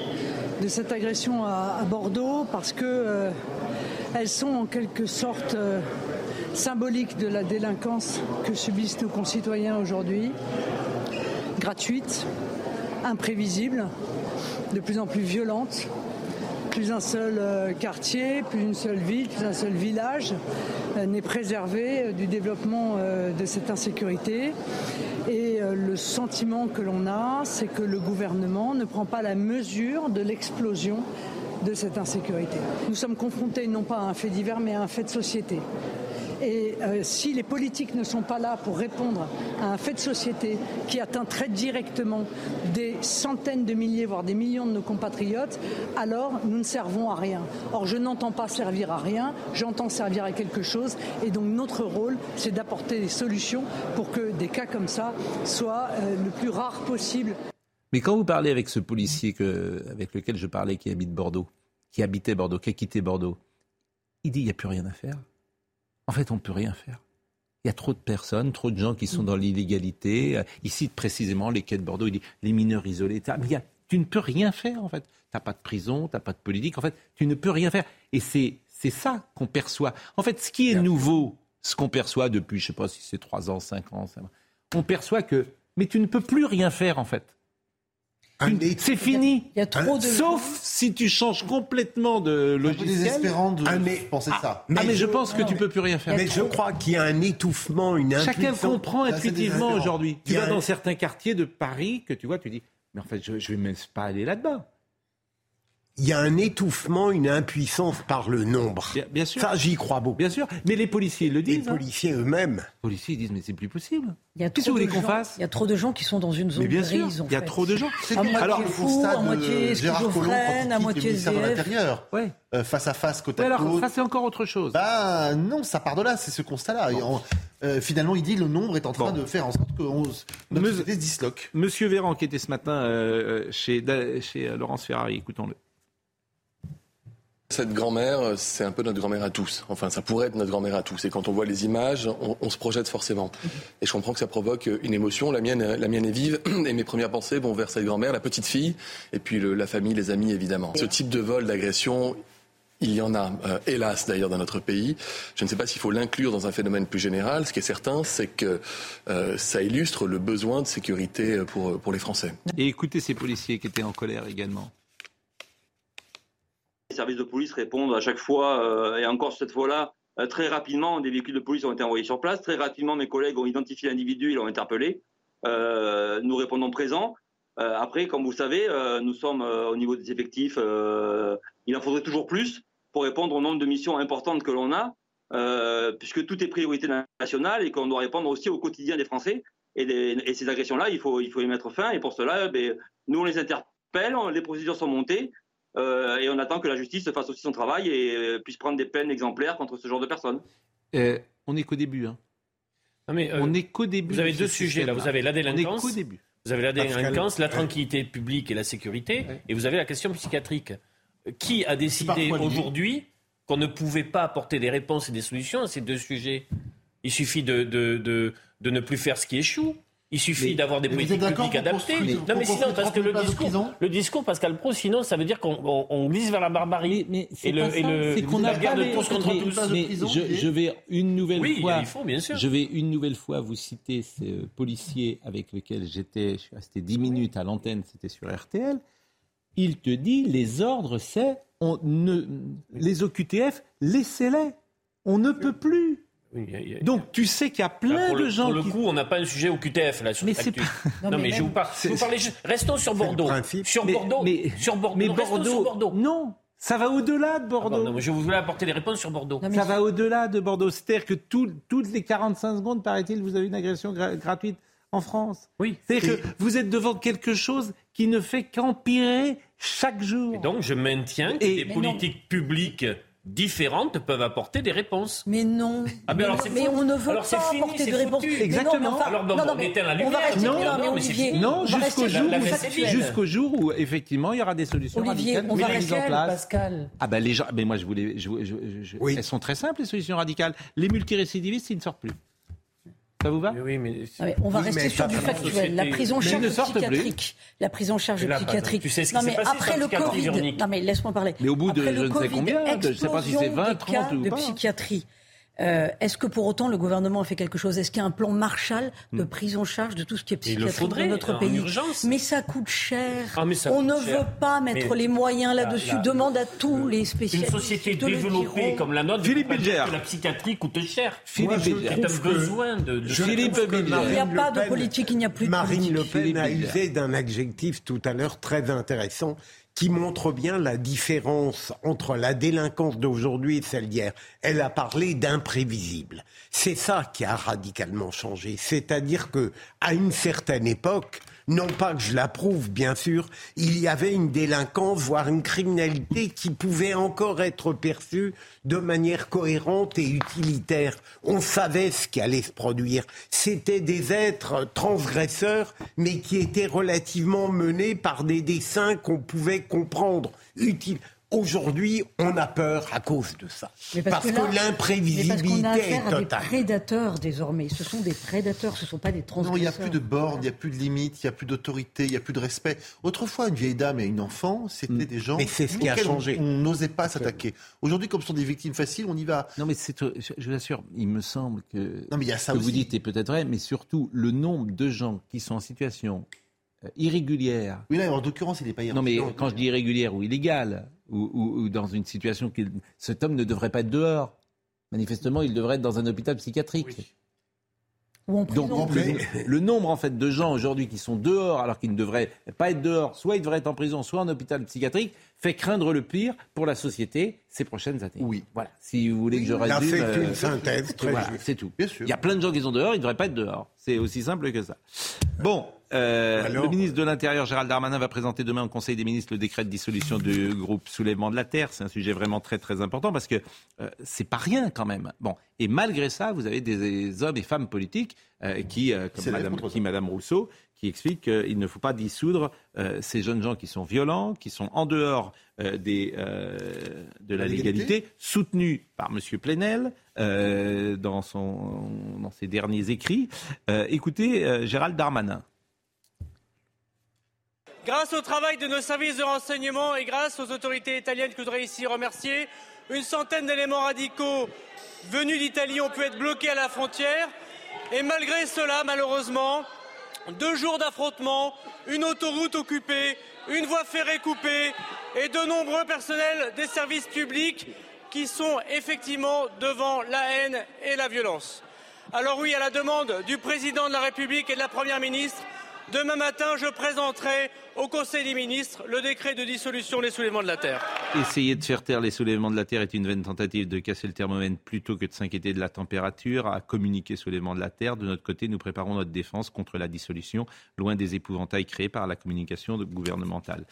de cette agression à, Bordeaux parce que euh, elles sont en quelque sorte symboliques de la délinquance que subissent nos concitoyens aujourd'hui gratuite, imprévisible, de plus en plus violente. Plus un seul euh, quartier, plus une seule ville, plus un seul village euh, n'est préservé euh, du développement de cette insécurité. Et le sentiment que l'on a, c'est que le gouvernement ne prend pas la mesure de l'explosion de cette insécurité. Nous sommes confrontés non pas à un fait divers, mais à un fait de société. Et euh, si les politiques ne sont pas là pour répondre à un fait de société qui atteint très directement des centaines de milliers, voire des millions de nos compatriotes, alors nous ne servons à rien. Or, je n'entends pas servir à rien, j'entends servir à quelque chose. Et donc, notre rôle, c'est d'apporter des solutions pour que des cas comme ça soient euh, le plus rares possible. Mais quand vous parlez avec ce policier avec lequel je parlais, qui habite Bordeaux, qui habitait Bordeaux, qui a quitté Bordeaux, il dit il n'y a plus rien à faire. En fait, on ne peut rien faire. Il y a trop de personnes, trop de gens qui sont dans l'illégalité. Il cite précisément les quais de Bordeaux. Il dit les mineurs isolés. Mais tu ne peux rien faire, en fait. Tu n'as pas de prison, tu n'as pas de politique. En fait, tu ne peux rien faire. Et c'est, c'est ça qu'on perçoit. En fait, ce qui est nouveau, ce qu'on perçoit depuis, je ne sais pas si c'est trois ans, cinq ans, on perçoit que, mais tu ne peux plus rien faire, en fait. C'est fini. Il y a trop de Sauf si tu changes complètement de logiciel. Un peu désespérant de penser ah, ça. Mais ah, mais je, pense que tu peux plus rien faire. Mais je crois qu'il y a un étouffement, une Chacun comprend intuitivement aujourd'hui. Tu vas dans certains quartiers de Paris que tu vois, tu dis, mais en fait, je, je vais même pas aller là-dedans il y a un étouffement, une impuissance par le nombre. Bien, sûr. Ça, j'y crois beaucoup. Bien sûr. Mais les policiers le disent. Les hein. policiers eux-mêmes. Les policiers disent, mais c'est plus possible. Il y a trop de gens. Il y a trop de gens qui sont dans une zone mais bien grise. Sûr, il y a trop de gens. À moitié alors, fou, à moitié schizophrène, à moitié de l'Intérieur. Ouais. Euh, face à face, côte à côte. Alors, ça, c'est encore autre chose. Bah, non, ça part de là, c'est ce constat-là. Euh, finalement, il dit le nombre est en train de faire en sorte que notre société se disloque. Monsieur Véran, qui était ce matin euh, chez, chez Laurence Ferrari, écoutons-le. Cette grand-mère, c'est un peu notre grand-mère à tous. Enfin, ça pourrait être notre grand-mère à tous. Et quand on voit les images, on, se projette forcément. Et je comprends que ça provoque une émotion. La mienne, la mienne est vive. Et mes premières pensées vont vers cette grand-mère, la petite fille, et puis la famille, les amis, évidemment. Ce type de vol, d'agression, il y en a, euh, hélas d'ailleurs, dans notre pays. Je ne sais pas s'il faut l'inclure dans un phénomène plus général. Ce qui est certain, c'est que euh, ça illustre le besoin de sécurité pour, pour les Français. Et écoutez ces policiers qui étaient en colère également. Services de police répondent à chaque fois, euh, et encore cette fois-là, euh, très rapidement, des véhicules de police ont été envoyés sur place. Très rapidement, mes collègues ont identifié l'individu, ils l'ont interpellé. Euh, nous répondons présents. après, comme vous savez, nous sommes au niveau des effectifs. il en faudrait toujours plus pour répondre au nombre de missions importantes que l'on a, puisque tout est priorité nationale et qu'on doit répondre aussi au quotidien des Français. Et, ces agressions-là, il faut, y mettre fin. Et pour cela, ben, nous, on les interpelle, les procédures sont montées. Euh, et on attend que la justice fasse aussi son travail et euh, puisse prendre des peines exemplaires contre ce genre de personnes. Euh, on n'est qu'au début. Hein. mais, on n'est qu'au début. Vous avez deux sujets là. Vous avez la délinquance. On début. Vous avez la délinquance, la tranquillité publique et la sécurité, et vous avez la question psychiatrique. Qui a décidé aujourd'hui qu'on ne pouvait pas apporter des réponses et des solutions à ces deux sujets? Il suffit de, de, de, de ne plus faire ce qui échoue. Il suffit d'avoir des politiques publiques adaptées. non, mais sinon, parce que le discours, le discours, Pascal Pro, sinon, ça veut dire qu'on glisse vers la barbarie. Mais, et le, et le qu'on a la guerre de tous contre tous. Mais je, je, vais une nouvelle oui, fois. il faut, bien sûr. Je vais une nouvelle fois vous citer ce policier avec lequel j'étais. Je suis resté 10 minutes à l'antenne, c'était sur RTL. Il te dit les ordres, c'est on ne, les OQTF, laissez-les. On ne peut plus. Donc tu sais qu'il y a plein le, de gens. Pour le qui... coup, on n'a pas un sujet au QTF là sur Mais Non, non, mais, mais je vous parle. Je vous parlais juste. Restons sur Bordeaux. Sur mais, Bordeaux. Mais, sur Bordeaux. Mais non, Bordeaux, sur Bordeaux. Non. Ça va au-delà de Bordeaux. Ah bon, non, je voulais apporter des réponses sur Bordeaux. ça va au-delà de Bordeaux. C'est-à-dire que tout, toutes les 45 secondes, paraît-il, vous avez une agression gra gratuite en France. Oui. C'est-à-dire que vous êtes devant quelque chose qui ne fait qu'empirer chaque jour. Et donc je maintiens que Et- des politiques publiques différentes peuvent apporter des réponses. Mais non. Ah alors mais on ne veut alors pas fini, apporter de réponses. Mais non, enfin- alors non, non, on mais éteint la lumière. non, jusqu'au jour, où- factuel. jusqu'au jour où effectivement il y aura des solutions Olivier, radicales on va mises rester en place. Pascal. Ah ben les gens, mais moi je voulais, je, je- je- elles sont très simples les solutions radicales. Les multirécidivistes ils ne sortent plus. Ça vous va Oui, mais Ah, mais on va Oui, rester mais sur du factuel. La prise en Mais charge sortent plus. psychiatrique. La prise en charge là, psychiatrique. tu sais ce qui non, mais passé après le Covid. Non, mais laisse-moi parler. Mais au bout de Après je le ne sais Covid, combien, de- je ne sais pas si c'est explosion 20, des 30 cas ou de pas. psychiatrie. Euh, Est-ce que pour autant le gouvernement a fait quelque chose? Est-ce qu'il y a un plan Marshall de Hmm. prise en charge de tout ce qui est psychiatrie dans notre en pays? urgence. Mais ça coûte cher. Ah, ça On coûte ne cher. veut pas mettre Mais les moyens là-dessus. la- Demande à tous les Une spécialistes. société de le développée comme la nôtre, Philippe Bilger. la psychiatrie coûte cher? Philippe Moi, je Bilger. C'est un besoin de, de Philippe. Marine Il n'y a Le pas de Pen- politique, il n'y a plus de Marine politique. Le Pen Philippe a usé d'un adjectif tout à l'heure très intéressant qui montre bien la différence entre la délinquance d'aujourd'hui et celle d'hier. Elle a parlé d'imprévisible. C'est ça qui a radicalement changé. C'est-à-dire que, à une certaine époque, non pas que je l'approuve, bien sûr, il y avait une délinquance, voire une criminalité qui pouvait encore être perçue de manière cohérente et utilitaire. On savait ce qui allait se produire. C'était des êtres transgresseurs, mais qui étaient relativement menés par des dessins qu'on pouvait comprendre. Aujourd'hui, on a peur à cause de ça. Mais parce, que, qu'on l'imprévisibilité a est affaire à des totale. prédateurs désormais. Ce sont des prédateurs, ce ne sont pas des Non, transgresseurs. il n'y a plus de bornes, il n'y a plus de limites, il n'y a plus d'autorité, il n'y a plus de respect. Autrefois, une vieille dame et une enfant, c'était des gens Mais c'est ce qui a on- changé. on n'osait pas s'attaquer. Aujourd'hui, comme ce sont des victimes faciles, on y va. Non mais c'est, je vous assure, il me semble que Non, mais il y a ça ce que vous dites est peut-être vrai, mais surtout le nombre de gens qui sont en situation euh, irrégulière. Oui, là, en l'occurrence, il n'est pas Non mais irrégulier. quand je dis irrégulière ou illégale, ou, ou- ou dans une situation qui... Cet homme ne devrait pas être dehors. Manifestement, il devrait être dans un hôpital psychiatrique. Ou en Donc le nombre en fait de gens aujourd'hui qui sont dehors alors qu'ils ne devraient pas être dehors, soit ils devraient être en prison, soit en hôpital psychiatrique, fait craindre le pire pour la société ces prochaines années. Oui. Voilà. Si vous voulez que je résume, fait euh, une synthèse très voilà, juste. c'est tout. Bien sûr. Il y a plein de gens qui sont dehors, ils ne devraient pas être dehors. C'est aussi simple que ça. Bon, euh, Alors le ministre de l'Intérieur, Gérald Darmanin, va présenter demain au Conseil des ministres le décret de dissolution du groupe Soulèvement de la Terre. C'est un sujet vraiment très très important parce que euh, c'est pas rien quand même. Bon, et malgré ça, vous avez des, des hommes et femmes politiques euh, qui, comme C'est Madame, qui Madame Rousseau, qui expliquent qu'il ne faut pas dissoudre euh, ces jeunes gens qui sont violents, qui sont en dehors euh, des, euh, de la La légalité légalité, soutenus par Monsieur Plenel euh, dans, son, dans ses derniers écrits. Euh, écoutez euh, Gérald Darmanin. Grâce au travail de nos services de renseignement et grâce aux autorités italiennes que je voudrais ici remercier, une centaine d'éléments radicaux venus d'Italie ont pu être bloqués à la frontière. Et malgré cela, malheureusement, deux jours d'affrontements, une autoroute occupée, une voie ferrée coupée et de nombreux personnels des services publics qui sont effectivement devant la haine et la violence. Alors oui, à la demande du président de la République et de la Première ministre, demain matin, je présenterai au Conseil des ministres le décret de dissolution des soulèvements de la Terre. Essayer de faire taire les soulèvements de la Terre est une vaine tentative de casser le thermomètre plutôt que de s'inquiéter de la température. À communiquer soulèvement de la Terre, de notre côté, nous préparons notre défense contre la dissolution, loin des épouvantails créés par la communication gouvernementale.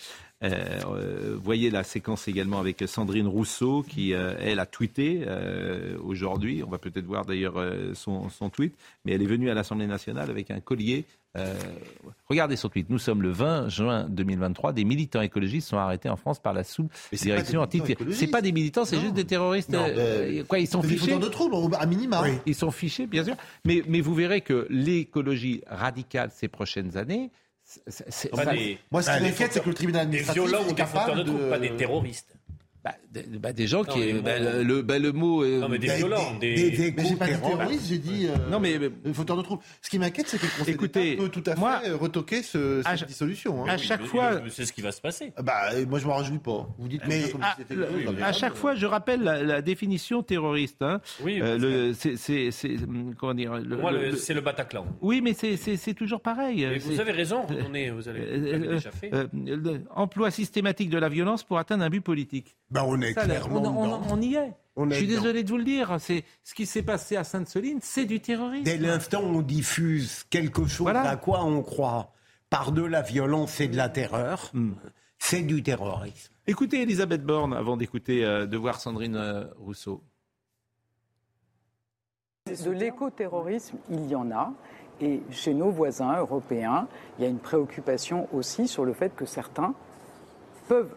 Euh, euh, voyez la séquence également avec Sandrine Rousseau qui, euh, elle, a tweeté aujourd'hui. On va peut-être voir d'ailleurs son, tweet. Mais elle est venue à l'Assemblée nationale avec un collier. Regardez son tweet. Nous sommes le 20 juin juin 2023, des militants écologistes sont arrêtés en France par la sous-direction anti C'est pas des militants, c'est juste des terroristes. Euh, quoi, ils sont fichés. de troubles, à minima. Ils sont fichés, bien sûr. Mais, mais vous verrez que l'écologie radicale ces prochaines années, Moi, ce qui m'inquiète, c'est que le tribunal administratif des violents est capable de, troubles, pas des terroristes. Bah, de, bah, des gens qui. Bah, le, bah, le mot. non, mais des violents. Des, des, des, mais j'ai pas dit terroristes, j'ai dit. Euh, non, mais. Fauteurs de troubles. Ce qui m'inquiète, c'est que le Conseil Écoutez, peut tout à fait moi, retoquer ce, cette dissolution. Hein. À chaque fois. C'est ce qui va se passer. Bah, moi, je m'en réjouis pas. Vous dites, mais. À, à chaque fois, je rappelle la, la définition terroriste. Hein. Oui, euh, le, c'est. Comment dire le, Moi, c'est le Bataclan. Oui, mais c'est toujours pareil. Mais vous avez raison, on est, vous avez déjà fait. Emploi systématique de la violence pour atteindre un but politique. Ben, on est clairement on, y est. je suis désolé de vous le dire. C'est ce qui s'est passé à Sainte-Soline, c'est du terrorisme. Dès l'instant où on diffuse quelque chose à quoi on croit, par de la violence et de la terreur, hmm. c'est du terrorisme. Écoutez Elisabeth Borne avant d'écouter, euh, de voir Sandrine euh, Rousseau. De l'écoterrorisme, il y en a. Et chez nos voisins européens, il y a une préoccupation aussi sur le fait que certains peuvent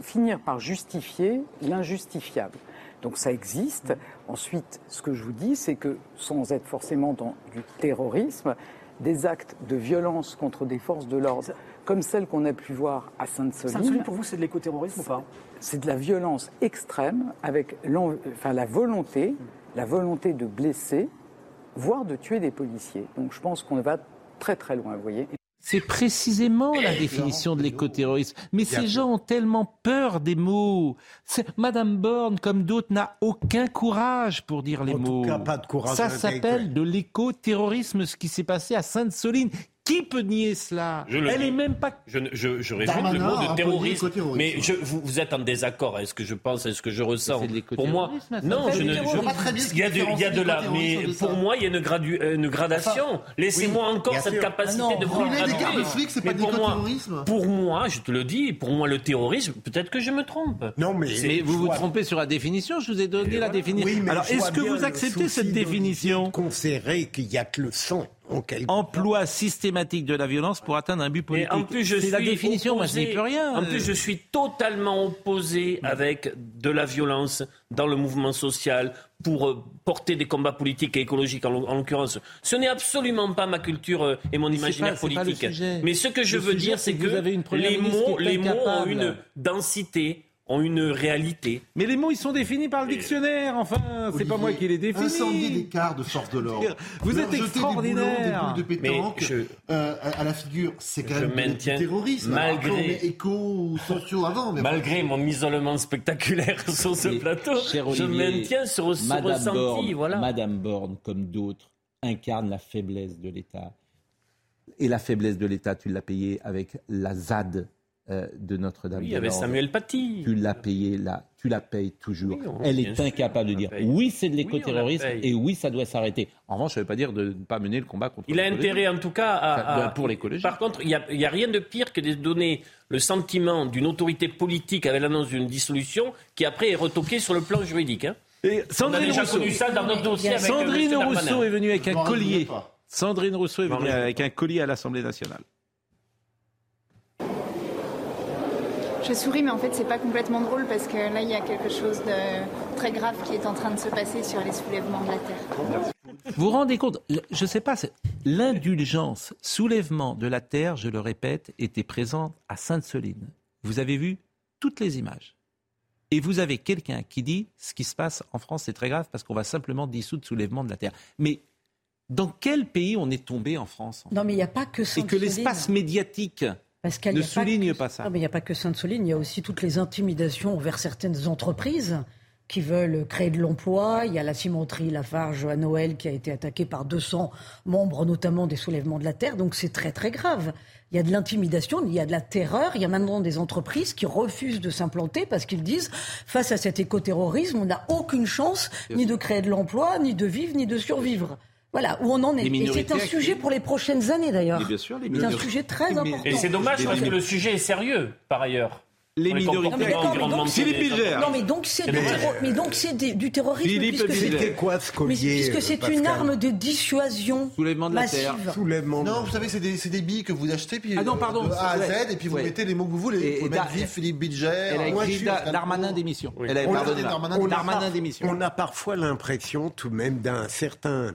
finir par justifier l'injustifiable. Donc ça existe. Ensuite, ce que je vous dis, c'est que sans être forcément dans du terrorisme, des actes de violence contre des forces de l'ordre, comme celles qu'on a pu voir à Sainte-Soline. Sainte-Soline, pour vous, c'est de l'écoterrorisme ou pas? C'est de la violence extrême avec enfin, la volonté, la volonté de blesser, voire de tuer des policiers. Donc je pense qu'on va très très loin, vous voyez. C'est précisément la définition de l'écoterrorisme. Mais ces gens ont tellement peur des mots. Madame Borne, comme d'autres, n'a aucun courage pour dire les mots. pas de courage. Ça s'appelle de l'écoterrorisme, ce qui s'est passé à Sainte-Soline. Qui peut nier cela Elle est même pas. Je, je, je résume le mot de terrorisme. Mais je, vous, vous, êtes en désaccord. Est-ce que je pense Est-ce que je ressens Pour moi, non. Je ne. il y a de, il y a de là. Mais pour moi, il y a une, gradu, une gradation. Laissez-moi encore cette capacité ah de voir c'est pas pour moi, pour moi, je te le dis, pour moi, le terrorisme, peut-être que je me trompe. Non, mais, mais vous vous trompez sur la définition. Je vous ai donné la définition. Alors, est-ce que vous acceptez cette définition? Considérer qu'il y a que le sang Emploi systématique de la violence pour atteindre un but politique. en plus, je suis la définition, moi je peux rien. En plus, je suis totalement opposé avec de la violence dans le mouvement social pour euh, porter des combats politiques et écologiques en, l'occurrence. Ce n'est absolument pas ma culture euh, et mon imaginaire politique. Mais ce que je veux dire, c'est que, les mots, les mots ont une densité ont une réalité. Mais les mots, ils sont définis par le dictionnaire. Enfin, c'est pas moi qui les définis. Incendier des quarts de force de l'ordre. Vous êtes extraordinaire. Des, boules de pétanque euh, à la figure, c'est quand même du terrorisme. Malgré éco sociaux avant. malgré mon isolement spectaculaire sur ce plateau, je maintiens ce, ressenti. voilà. Madame Borne, comme d'autres, incarne la faiblesse de l'État. Et la faiblesse de l'État, tu l'as payée avec la ZAD de Notre-Dame. Oui, il y avait Samuel Paty. Tu l'as payé là, tu la payes toujours. Elle est incapable de dire oui, c'est de l'écoterrorisme et oui, ça doit s'arrêter. En revanche, ça ne veut pas dire de ne pas mener le combat contre. Il a intérêt, en tout cas, à, pour l'écologie. Par contre, il n'y a, a, rien de pire que de donner le sentiment d'une autorité politique avec l'annonce d'une dissolution qui après est retoquée sur le plan juridique. Hein. Et Sandrine Rousseau, ça dans notre dossier avec Sandrine Rousseau est venue avec un collier. Sandrine Rousseau est venue avec un collier à l'Assemblée nationale. Je souris, mais en fait, c'est pas complètement drôle parce que là, il y a quelque chose de très grave qui est en train de se passer sur les soulèvements de la Terre. Vous vous rendez compte, je ne sais pas, l'indulgence, soulèvement de la Terre, je le répète, était présente à Sainte-Soline. Vous avez vu toutes les images. Et vous avez quelqu'un qui dit ce qui se passe en France, c'est très grave parce qu'on va simplement dissoudre soulèvement de la Terre. Mais dans quel pays on est tombé en France Non, mais il n'y a pas que ça. Et que l'espace médiatique ne souligne pas, ça. Non, mais il n'y a pas que Sainte-Soline, il y a aussi toutes les intimidations envers certaines entreprises qui veulent créer de l'emploi. Il y a la cimenterie Lafarge à Noël qui a été attaquée par 200 membres, notamment des soulèvements de la terre. Donc c'est très très grave. Il y a de l'intimidation, il y a de la terreur. Il y a maintenant des entreprises qui refusent de s'implanter parce qu'ils disent, face à cet écoterrorisme, on n'a aucune chance ni de créer de l'emploi, ni de vivre, ni de survivre. Voilà, où on en est. Et c'est un sujet pour les prochaines années d'ailleurs. Bien sûr, C'est un sujet très important. Et c'est dommage parce que le sujet est sérieux, par ailleurs. les les minorités. Philippe. Non, mais donc c'est du, terrorisme Philippe C'était quoi ce mais collier puisque c'est une arme de dissuasion Soulèvement de la massive. terre. Soulèvement. Non, vous savez, c'est des, billes que vous achetez, puis Ah non, pardon, de A à. Z, et puis vous Ouais. mettez les mots que vous voulez. Et- et mettre Philippe Bilger. Elle a moi, écrit Darmanin démission. Darmanin démission. On a parfois l'impression tout de même d'un certain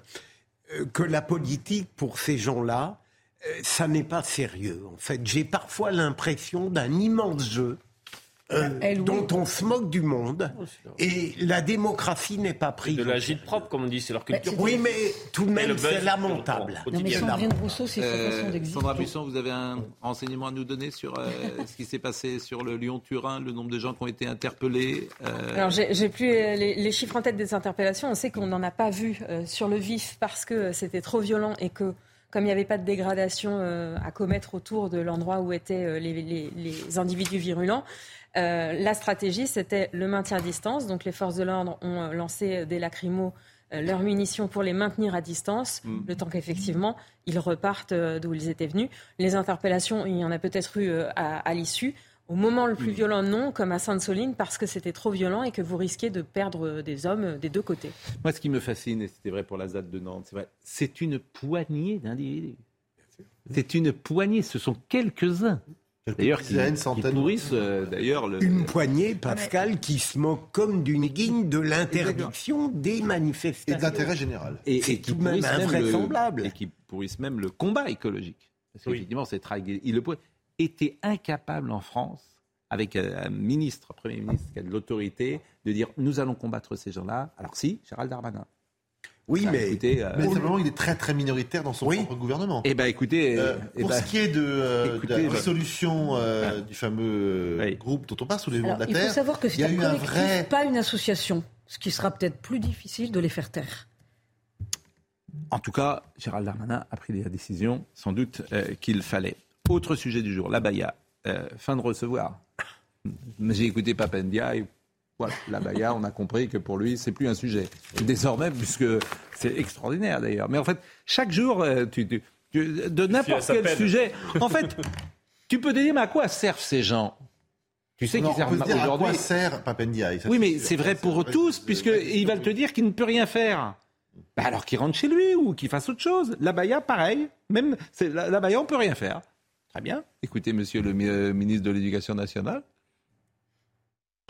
que la politique pour ces gens-là, euh, ça n'est pas sérieux. En fait, j'ai parfois l'impression d'un immense jeu. Euh, oui. dont on se moque du monde et la démocratie n'est pas prise. De la gîte propre, comme on dit, c'est leur culture. Oui, mais tout de même, c'est lamentable. Non, mais. Sandrine Rousseau, c'est Euh, façon d'exister. Sandra Buisson, vous avez un renseignement à nous donner sur euh, ce qui s'est passé sur le Lyon-Turin, le nombre de gens qui ont été interpellés euh, Alors j'ai j'ai plus euh, les, les chiffres en tête des interpellations. On sait qu'on n'en a pas vu euh, sur le vif parce que c'était trop violent et que comme il n'y avait pas de dégradation euh, à commettre autour de l'endroit où étaient euh, les, les- les individus virulents, euh, la stratégie c'était le maintien à distance. Donc les forces de l'ordre ont lancé des lacrymos. euh, leurs munitions pour les maintenir à distance, Mm. le temps qu'effectivement ils repartent euh, d'où ils étaient venus. Les interpellations, il y en a peut-être eu à, à l'issue. Au moment le plus violent, non, comme à Sainte-Soline, parce que c'était trop violent et que vous risquez de perdre euh, des hommes euh, des deux côtés. Moi, ce qui me fascine, et c'était vrai pour la ZAD de Nantes, c'est vrai, c'est une poignée d'individus. C'est une poignée, ce sont quelques-uns. D'ailleurs, qui, qui centaines. pourrissent, euh, d'ailleurs, le, Une poignée, Pascal, qui se moque comme d'une guigne de l'interdiction des Et manifestations. d'intérêt général. et, C'est et qui tout de même pourrissent même invraisemblable. le, et qui pourrissent même le combat écologique. Parce Oui. qu'effectivement, c'est tragué. Il le était incapable en France, avec euh, un ministre, un Premier ministre qui a de l'autorité, de dire nous allons combattre ces gens-là. Alors si, Gérald Darmanin. Oui, Ah, mais écoutez, euh, Mais simplement, il est très très minoritaire dans son Oui. propre gouvernement. eh ben écoutez, Euh, eh pour ben, ce qui est de, euh, de la résolution euh, Ouais. du fameux Oui. groupe dont on parle, sous les Alors, il faut savoir que il c'est a un un vrai- pas une association, ce qui sera peut-être plus difficile de les faire taire. En tout cas, Gérald Darmanin a pris la décision, sans doute, euh, qu'il fallait. Autre sujet du jour, la Baïa. Euh, fin de recevoir. J'ai écouté Papendia et voilà, la Baïa, on a compris que pour lui, c'est plus un sujet. Désormais, puisque c'est extraordinaire d'ailleurs. Mais en fait, chaque jour, euh, tu, tu- tu- de n'importe quel sujet, en fait, tu peux te dire, mais à quoi servent ces gens? Tu sais qu'ils servent se dire à aujourd'hui. quoi sert Papendiaï ça, Oui, mais c'est vrai pour tous, c'est- puisqu'il va te dire qu'il ne peut rien faire. Bah alors qu'il rentre chez lui ou qu'il fasse autre chose. La Baïa, pareil. Même la, la Baïa, on peut rien faire. Très bien. Écoutez, monsieur le euh, ministre de l'Éducation nationale.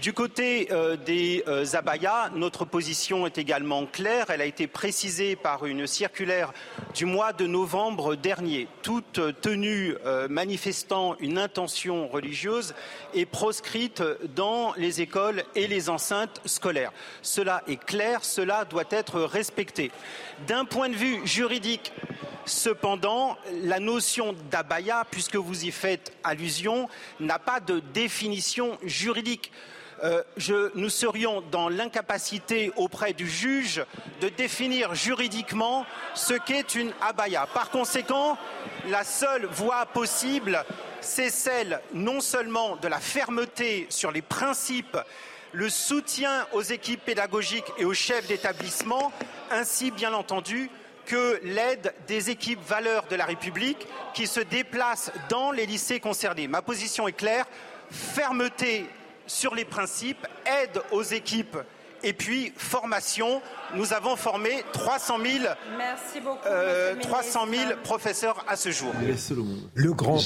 Du côté euh, des euh, abayas, notre position est également claire. Elle a été précisée par une circulaire du mois de novembre dernier. Toute tenue euh, manifestant une intention religieuse est proscrite dans les écoles et les enceintes scolaires. Cela est clair, cela doit être respecté. D'un point de vue juridique, Cependant, la notion d'abaya, puisque vous y faites allusion, n'a pas de définition juridique. Euh, nous serions dans l'incapacité auprès du juge de définir juridiquement ce qu'est une abaya. Par conséquent, la seule voie possible, c'est celle non seulement de la fermeté sur les principes, le soutien aux équipes pédagogiques et aux chefs d'établissement, ainsi bien entendu que l'aide des équipes valeurs de la République qui se déplacent dans les lycées concernés. Ma position est claire, fermeté sur les principes, aide aux équipes et puis formation. Nous avons formé 300 000, Merci beaucoup. euh, 300 000 professeurs à ce jour. Le grand.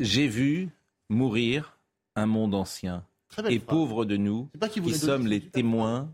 J'ai vu mourir un monde ancien. Et phrase. pauvres de nous, qui sommes les témoins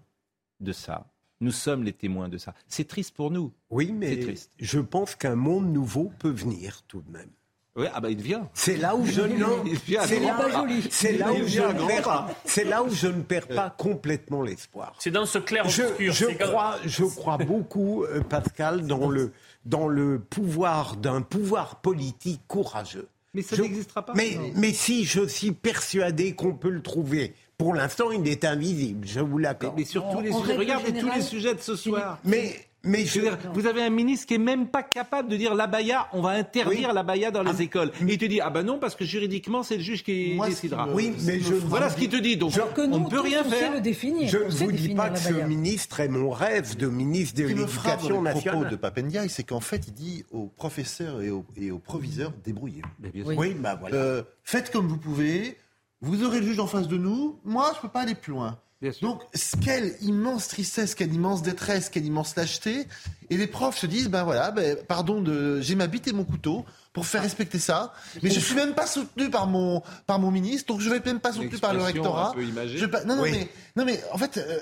de ça. Nous sommes les témoins de ça. C'est triste pour nous. Oui, mais C'est triste. je pense qu'un monde nouveau peut venir tout de même. Oui, ah bah il vient. C'est là où je c'est là, pas. c'est là Il où je ne perds, pas. c'est là où je ne perds pas complètement l'espoir. C'est dans ce clair Je, obscur. je crois, je crois beaucoup, euh, Pascal, dans le dans le pouvoir d'un pouvoir politique courageux. Mais ça Je- n'existera pas. Mais, mais si je suis persuadé qu'on peut le trouver, pour l'instant, il est invisible, je vous Mais, l'accorde. mais sur tous les sujets, regardez tous les sujets de ce soir. Mais, mais Je je, dire, vous avez un ministre qui est même pas capable de dire la baya, on va interdire Oui. la baya dans les Ah, écoles. Et il te dit ah ben non parce que juridiquement c'est le juge qui Moi, décidera. qui me- oui, mais je Voilà ce qu'il te dit. Donc Alors que nous, on ne peut rien on sait faire. le définir. je ne vous dis pas que ce ministre est mon rêve de ministre de l'Éducation dans les propos nationale. de Papendiaï, c'est qu'en fait, il dit aux professeurs et aux, et aux proviseurs débrouillez. Mais. Oui, bah voilà. Euh, faites comme vous pouvez. Vous aurez le juge en face de nous, moi, je peux pas aller plus loin. Donc, quelle immense tristesse, quelle immense détresse, quelle immense lâcheté. Et les profs se disent, ben voilà, ben, pardon, de, j'ai ma bite et mon couteau pour faire respecter ça. Mais je suis même pas soutenu par mon, par mon ministre, donc je vais même pas soutenu par le rectorat. Un peu imagée. Je non, non, mais, non, mais en fait, euh,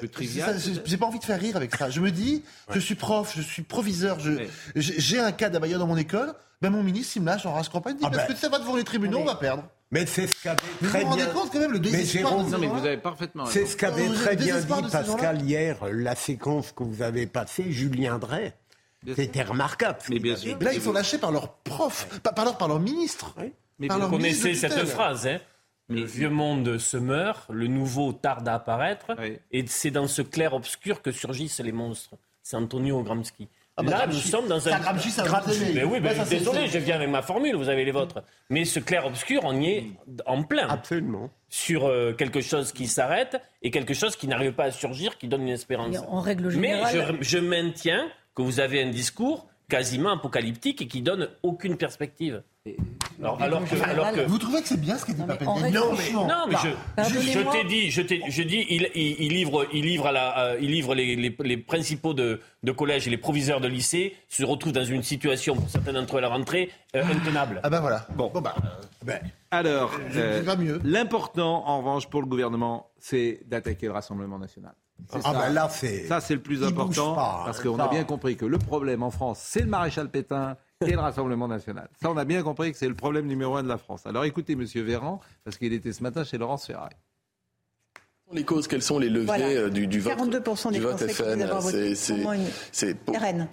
j'ai- pas envie de faire rire avec ça. Je me dis, je suis prof, je suis proviseur, je, j'ai j'ai un cas d'abailleur dans mon école, ben mon ministre, il me lâche en race campagne, il dit, Ah parce ben. que ça va devant les tribunaux, on va perdre. Mais c'est ce qu'avait Vous très vous rendez bien. compte quand même le Mais désespoir Jérôme, de ces Non, mais vous avez parfaitement. C'est ce qu'avait Vous très bien dit Pascal hier, la séquence que vous avez passée, Julien Drey. C'était remarquable. Mais bien sûr. Là, ils sont lâchés par leur prof, pas par leur, par leur ministre. Mais Par vous leur connaissez cette phrase, hein Le vieux monde se meurt, le nouveau tarde à apparaître, et c'est dans ce clair-obscur que surgissent les monstres. C'est Antonio Gramsci. Ah bah, Là, nous sommes dans ça, un. Gramsci, ça. Mais oui, Ouais, mais ça, c'est- désolé, je viens avec ma formule, vous avez les vôtres. Mais ce clair-obscur, on y est en plein. Absolument. Sur euh, quelque chose qui s'arrête et quelque chose qui n'arrive pas à surgir, qui donne une espérance. Et en règle Mais générale- je, je maintiens que vous avez un discours quasiment apocalyptique et qui donne aucune perspective. Alors, alors que, alors que- Vous trouvez que c'est bien ce qu'a dit non, mais, non, mais je, je, t'ai dit, je, dis, il, il, il livre, il livre, à la, euh, il livre les, les, les principaux de, de collège et les proviseurs de lycée se retrouvent dans une situation, pour certains d'entre eux à la rentrée, euh, intenable. Ah ben voilà. Bon. bah, Ben, Alors, Je- euh, vais mieux. l'important, en revanche, pour le gouvernement, c'est d'attaquer le Rassemblement national. Ah ça. ben là, c'est- Ça, c'est le plus il important, pas, parce qu'on a bien compris que le problème en France, c'est le maréchal Pétain et le Rassemblement national. Ça, on a bien compris que c'est le problème numéro un de la France. Alors écoutez, Monsieur Véran, parce qu'il était ce matin chez Laurence Ferrari. Les causes, quels sont les leviers Voilà. euh, du, du vote 42% des du vote Français FN C'est- pour RN.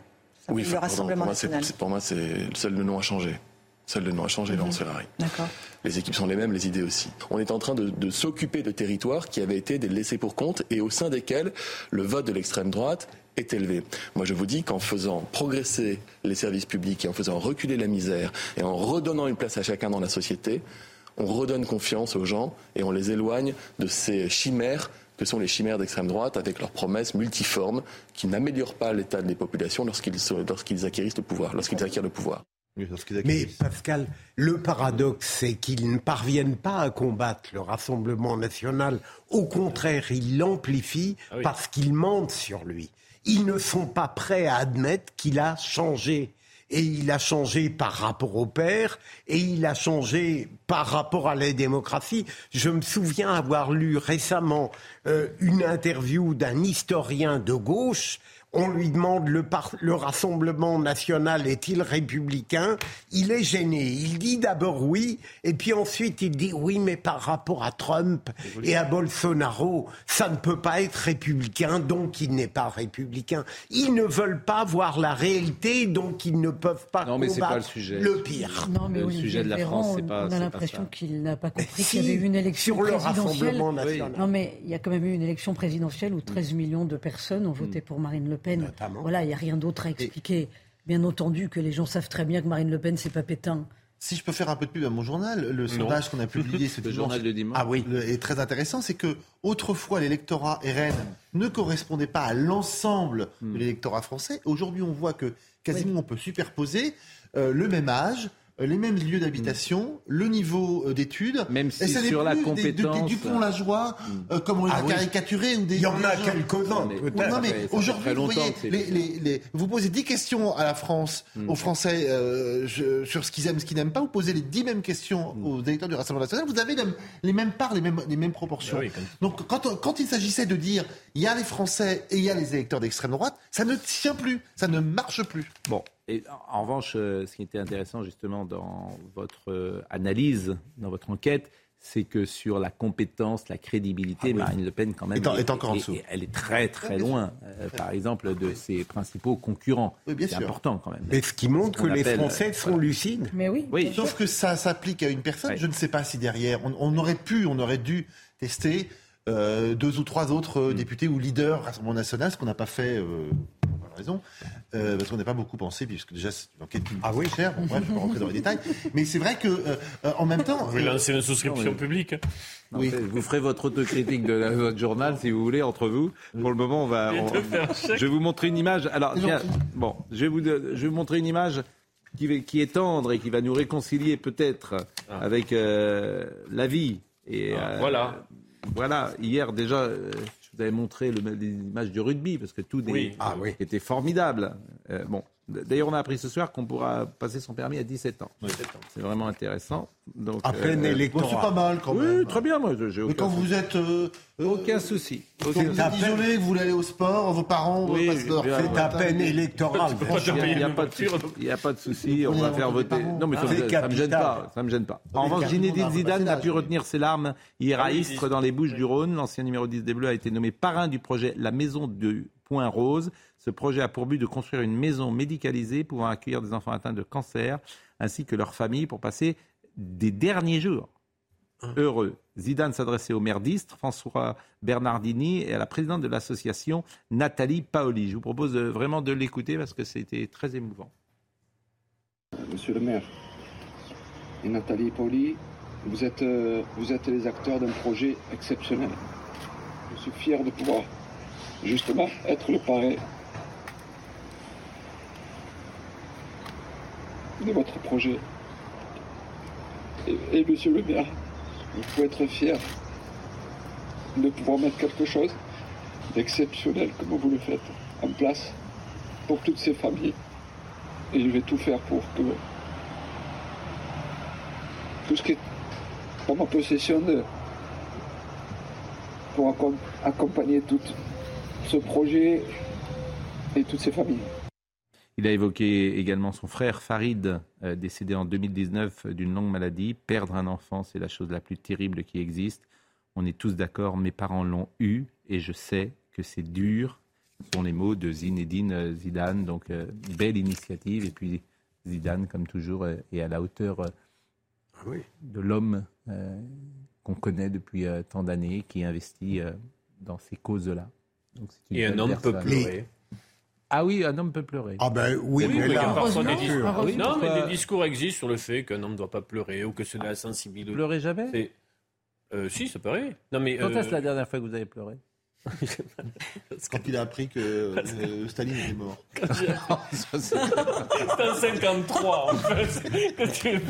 Ça Oui, le enfin, pardon, Rassemblement pour moi, national. Pour moi, c'est seul le nom a changé. Seul le nom a changé, Laurence Ferrari. D'accord. Les équipes sont les mêmes, les idées aussi. On est en train de, s'occuper de territoires qui avaient été laissés pour compte et au sein desquels le vote de l'extrême droite est élevé. Moi, je vous dis qu'en faisant progresser les services publics et en faisant reculer la misère et en redonnant une place à chacun dans la société, on redonne confiance aux gens et on les éloigne de ces chimères que sont les chimères d'extrême droite avec leurs promesses multiformes qui n'améliorent pas l'état des populations lorsqu'ils acquérissent le pouvoir, lorsqu'ils acquièrent le pouvoir. Mais Pascal, le paradoxe, c'est qu'ils ne parviennent pas à combattre le Rassemblement national. Au contraire, ils l'amplifient Ah oui. parce qu'ils mentent sur lui. Ils ne sont pas prêts à admettre qu'il a changé. Et il a changé par rapport au père, et il a changé par rapport à la démocratie. Je me souviens avoir lu récemment euh, une interview d'un historien de gauche on lui demande le, par- le Rassemblement national est-il républicain? Il est gêné. Il dit d'abord oui, et puis ensuite il dit oui, mais par rapport à Trump et à Bolsonaro, ça ne peut pas être républicain, donc il n'est pas républicain. Ils ne veulent pas voir la réalité, donc ils ne peuvent pas Non, mais c'est combattre pas le sujet. le pire. Non, mais Le sujet de la France, c'est pas- On a l'impression qu'il n'a pas compris Si, qu'il y avait eu une élection sur le présidentielle. Rassemblement national. Non, mais il y a quand même eu une élection présidentielle où 13 millions de personnes ont voté pour Marine Le Pen. Voilà, il n'y a rien d'autre à expliquer. Bien entendu que les gens savent très bien que Marine Le Pen, c'est pas Pétain. Si je peux faire un peu de pub à mon journal, le sondage qu'on a publié ce Le dimanche, journal de dimanche. Ah oui. le- est très intéressant, c'est que autrefois l'électorat RN ne correspondait pas à l'ensemble Hmm. de l'électorat français. Aujourd'hui, on voit que quasiment on peut superposer euh, le même âge. Euh, Les mêmes lieux d'habitation, le niveau euh, d'études, Même et si ça n'est sur la plus des- des, des compétence, Dupont-la-Joie, euh, comme on les Ah a oui. caricaturés, ou des. Il y en des a quelques-uns. Non, mais aujourd'hui, vous voyez, les, les- les- vous posez 10 questions à la France, Hmm. aux Français, euh, je- sur ce qu'ils aiment, ce qu'ils n'aiment pas. Vous posez les 10 mêmes questions Hmm. aux électeurs du Rassemblement national. Vous avez les, les mêmes parts, les mêmes, les mêmes proportions. Ah oui, Donc, quand, quand il s'agissait de dire il y a les Français et il y a les électeurs d'extrême droite, ça ne tient plus, ça ne marche plus. Bon, et en en revanche, euh, ce qui était intéressant justement dans votre euh, analyse, dans votre enquête, c'est que sur la compétence, la crédibilité, Marine Le Pen quand même Est en- est encore en est- dessous. elle est très très loin, euh, par exemple, de ses principaux concurrents. Oui, bien c'est sûr. important quand même. Mais ce qui montre que les Français euh, sont voilà. lucides. Mais oui. Oui. Sauf que ça s'applique à une personne. Je ne sais pas si derrière, on, on aurait pu, on aurait dû tester euh, deux ou trois autres Mm. députés ou leaders Rassemblement National, ce qu'on n'a pas fait. Raison, euh, parce qu'on n'a pas beaucoup pensé, puisque déjà c'est une enquête qui ah oui. cher. Bon, bref, je ne vais pas rentrer dans les détails. Mais c'est vrai que euh, euh, en même temps, Vous voulez euh, lancer une souscription mais- publique Non, c'est- Vous ferez votre autocritique de la- votre journal si vous voulez entre vous. Pour le moment, on va. On- je vais vous montrer une image. Alors, tiens, bon, je vais vous, je vais vous montrer une image qui, va- qui est tendre et qui va nous réconcilier peut-être Ah. avec euh, la vie Et Ah, voilà. Voilà. Hier déjà, euh, vous avais montré l'image du rugby parce que tout des- Oui. Ah oui. était formidable. Euh, bon, d'ailleurs, on a appris ce soir qu'on pourra passer son permis à 17 ans. C'est vraiment intéressant. Donc, À peine euh, électoral. Bon, c'est pas mal quand Oui, même. très bien. Moi, Mais quand vous êtes. euh, euh, aucun souci. quand Aucun vous souci. êtes isolé, vous voulez aller au sport, vos parents Oui, passent leur C'est à peine électoral. Il n'y a, pas de souci. Il y a pas de souci. On va faire voter. Non, mais ça, Ah, me- gêne pas. Ça me gêne pas. En revanche, Zinedine a Zidane n'a l'âge, pu oui. retenir ses larmes hier à oui, Istres, dans les Bouches du Rhône. L'ancien numéro 10 des Bleus a été nommé parrain du projet La Maison du Point Rose. Ce projet a pour but de construire une maison médicalisée pouvant accueillir des enfants atteints de cancer ainsi que leurs familles pour passer des derniers jours heureux. Zidane s'adressait au maire d'Istres, François Bernardini, et à la présidente de l'association, Nathalie Paoli. Je vous propose euh, vraiment de l'écouter parce que c'était très émouvant. Monsieur le maire et Nathalie Pauli, vous êtes, euh, vous êtes les acteurs d'un projet exceptionnel. Je suis fier de pouvoir justement être le parrain de votre projet. Et, monsieur le maire, vous pouvez être fier de pouvoir mettre quelque chose d'exceptionnel comme vous le faites en place pour toutes ces familles. Et je vais tout faire pour que tout ce qui est en ma possession de, pour accom- accompagner tout ce projet et toutes ces familles. Il a évoqué également son frère Farid, euh, décédé en 2019 d'une longue maladie. Perdre un enfant, c'est la chose la plus terrible qui existe. On est tous d'accord, mes parents l'ont eu et je sais que c'est dur. Ce sont les mots de Zinedine euh, Zidane. Donc, euh, belle initiative. Et puis, Zidane, comme toujours, euh, est à la hauteur euh, de l'homme euh, qu'on connaît depuis euh, tant d'années, qui investit euh, dans ces causes-là. Donc, c'est une Et un homme peut pleurer. Ah oui, un homme peut pleurer. Ah ben oui, Oui, mais mais il y a là, parfois des bien discours. Oui, non, pourquoi- mais des discours existent sur le fait qu'un homme ne doit pas pleurer ou que ce n'est la sensibilité. Pleurez jamais Euh, si, ça peut arriver. Non, mais, Quand euh, est-ce la dernière fois que vous avez pleuré? Quand il a appris que euh, Staline était mort. C'est en 53, en fait. que tu.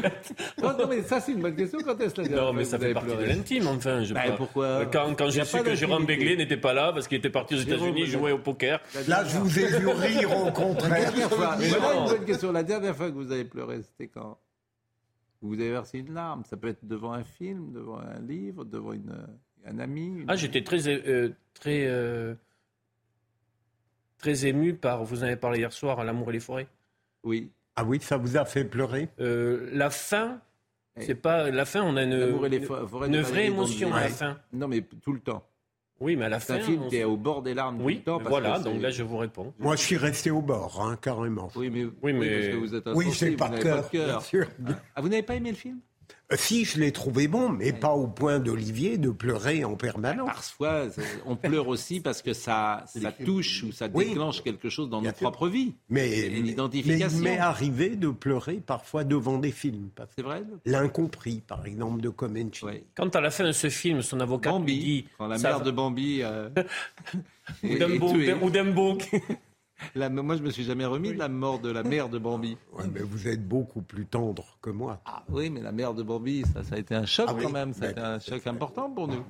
Non, non, mais ça, c'est une bonne question. Quand est-ce la dernière Non, mais que ça fait partie de l'intime, enfin. Je Bah, pas- pourquoi Quand, quand Y j'ai a su que Jérôme. Béglé n'était pas là parce qu'il était parti aux États-Unis jouer au poker. Là, je vous ai vu rire au La contraire. dernière fois, Mais voilà une bonne question. La dernière fois que vous avez pleuré, c'était quand Vous avez versé une larme. Ça peut être devant un film, devant un livre, devant une, un ami. une- Ah, j'étais très, euh, très, euh, très ému par, vous en avez parlé hier soir, à L'amour et les forêts. Oui. Ah oui, ça vous a fait pleurer? Euh, la fin, Eh. c'est pas la fin, on a une, et les vraie émotion à la fin. Non, mais tout le temps. Oui, mais à la C'est fin. un film on qui est au bord des larmes tout Oui, le temps. parce voilà, que donc c'est- là, je vous réponds. Moi, je suis resté au bord, hein, carrément. Oui, mais, Oui, mais- parce que vous êtes Oui, c'est par cœur, pas de cœur. bien sûr. Ah, vous n'avez pas aimé le film? Si, je l'ai trouvé bon, mais pas au point d'Olivier de pleurer en permanence. Parfois, on pleure aussi parce que ça, ça touche ou ça Oui. déclenche quelque chose dans Bien notre sûr. propre vie. Mais, mais identification. il m'est arrivé de pleurer parfois devant des films. C'est vrai L'incompris, par exemple, de Comenci. Quand à la fin de ce film, son avocat Bambi, dit. quand la mère va- de Bambi euh, tuée. ou Dumbo. La- moi, je me suis jamais remis de la mort de la mère de Bambi. Ouais, mais vous êtes beaucoup plus tendre que moi. Ah, oui, mais la mère de Bambi, ça, ça a été un choc Ah oui, quand même. Ça a été un choc important pour nous.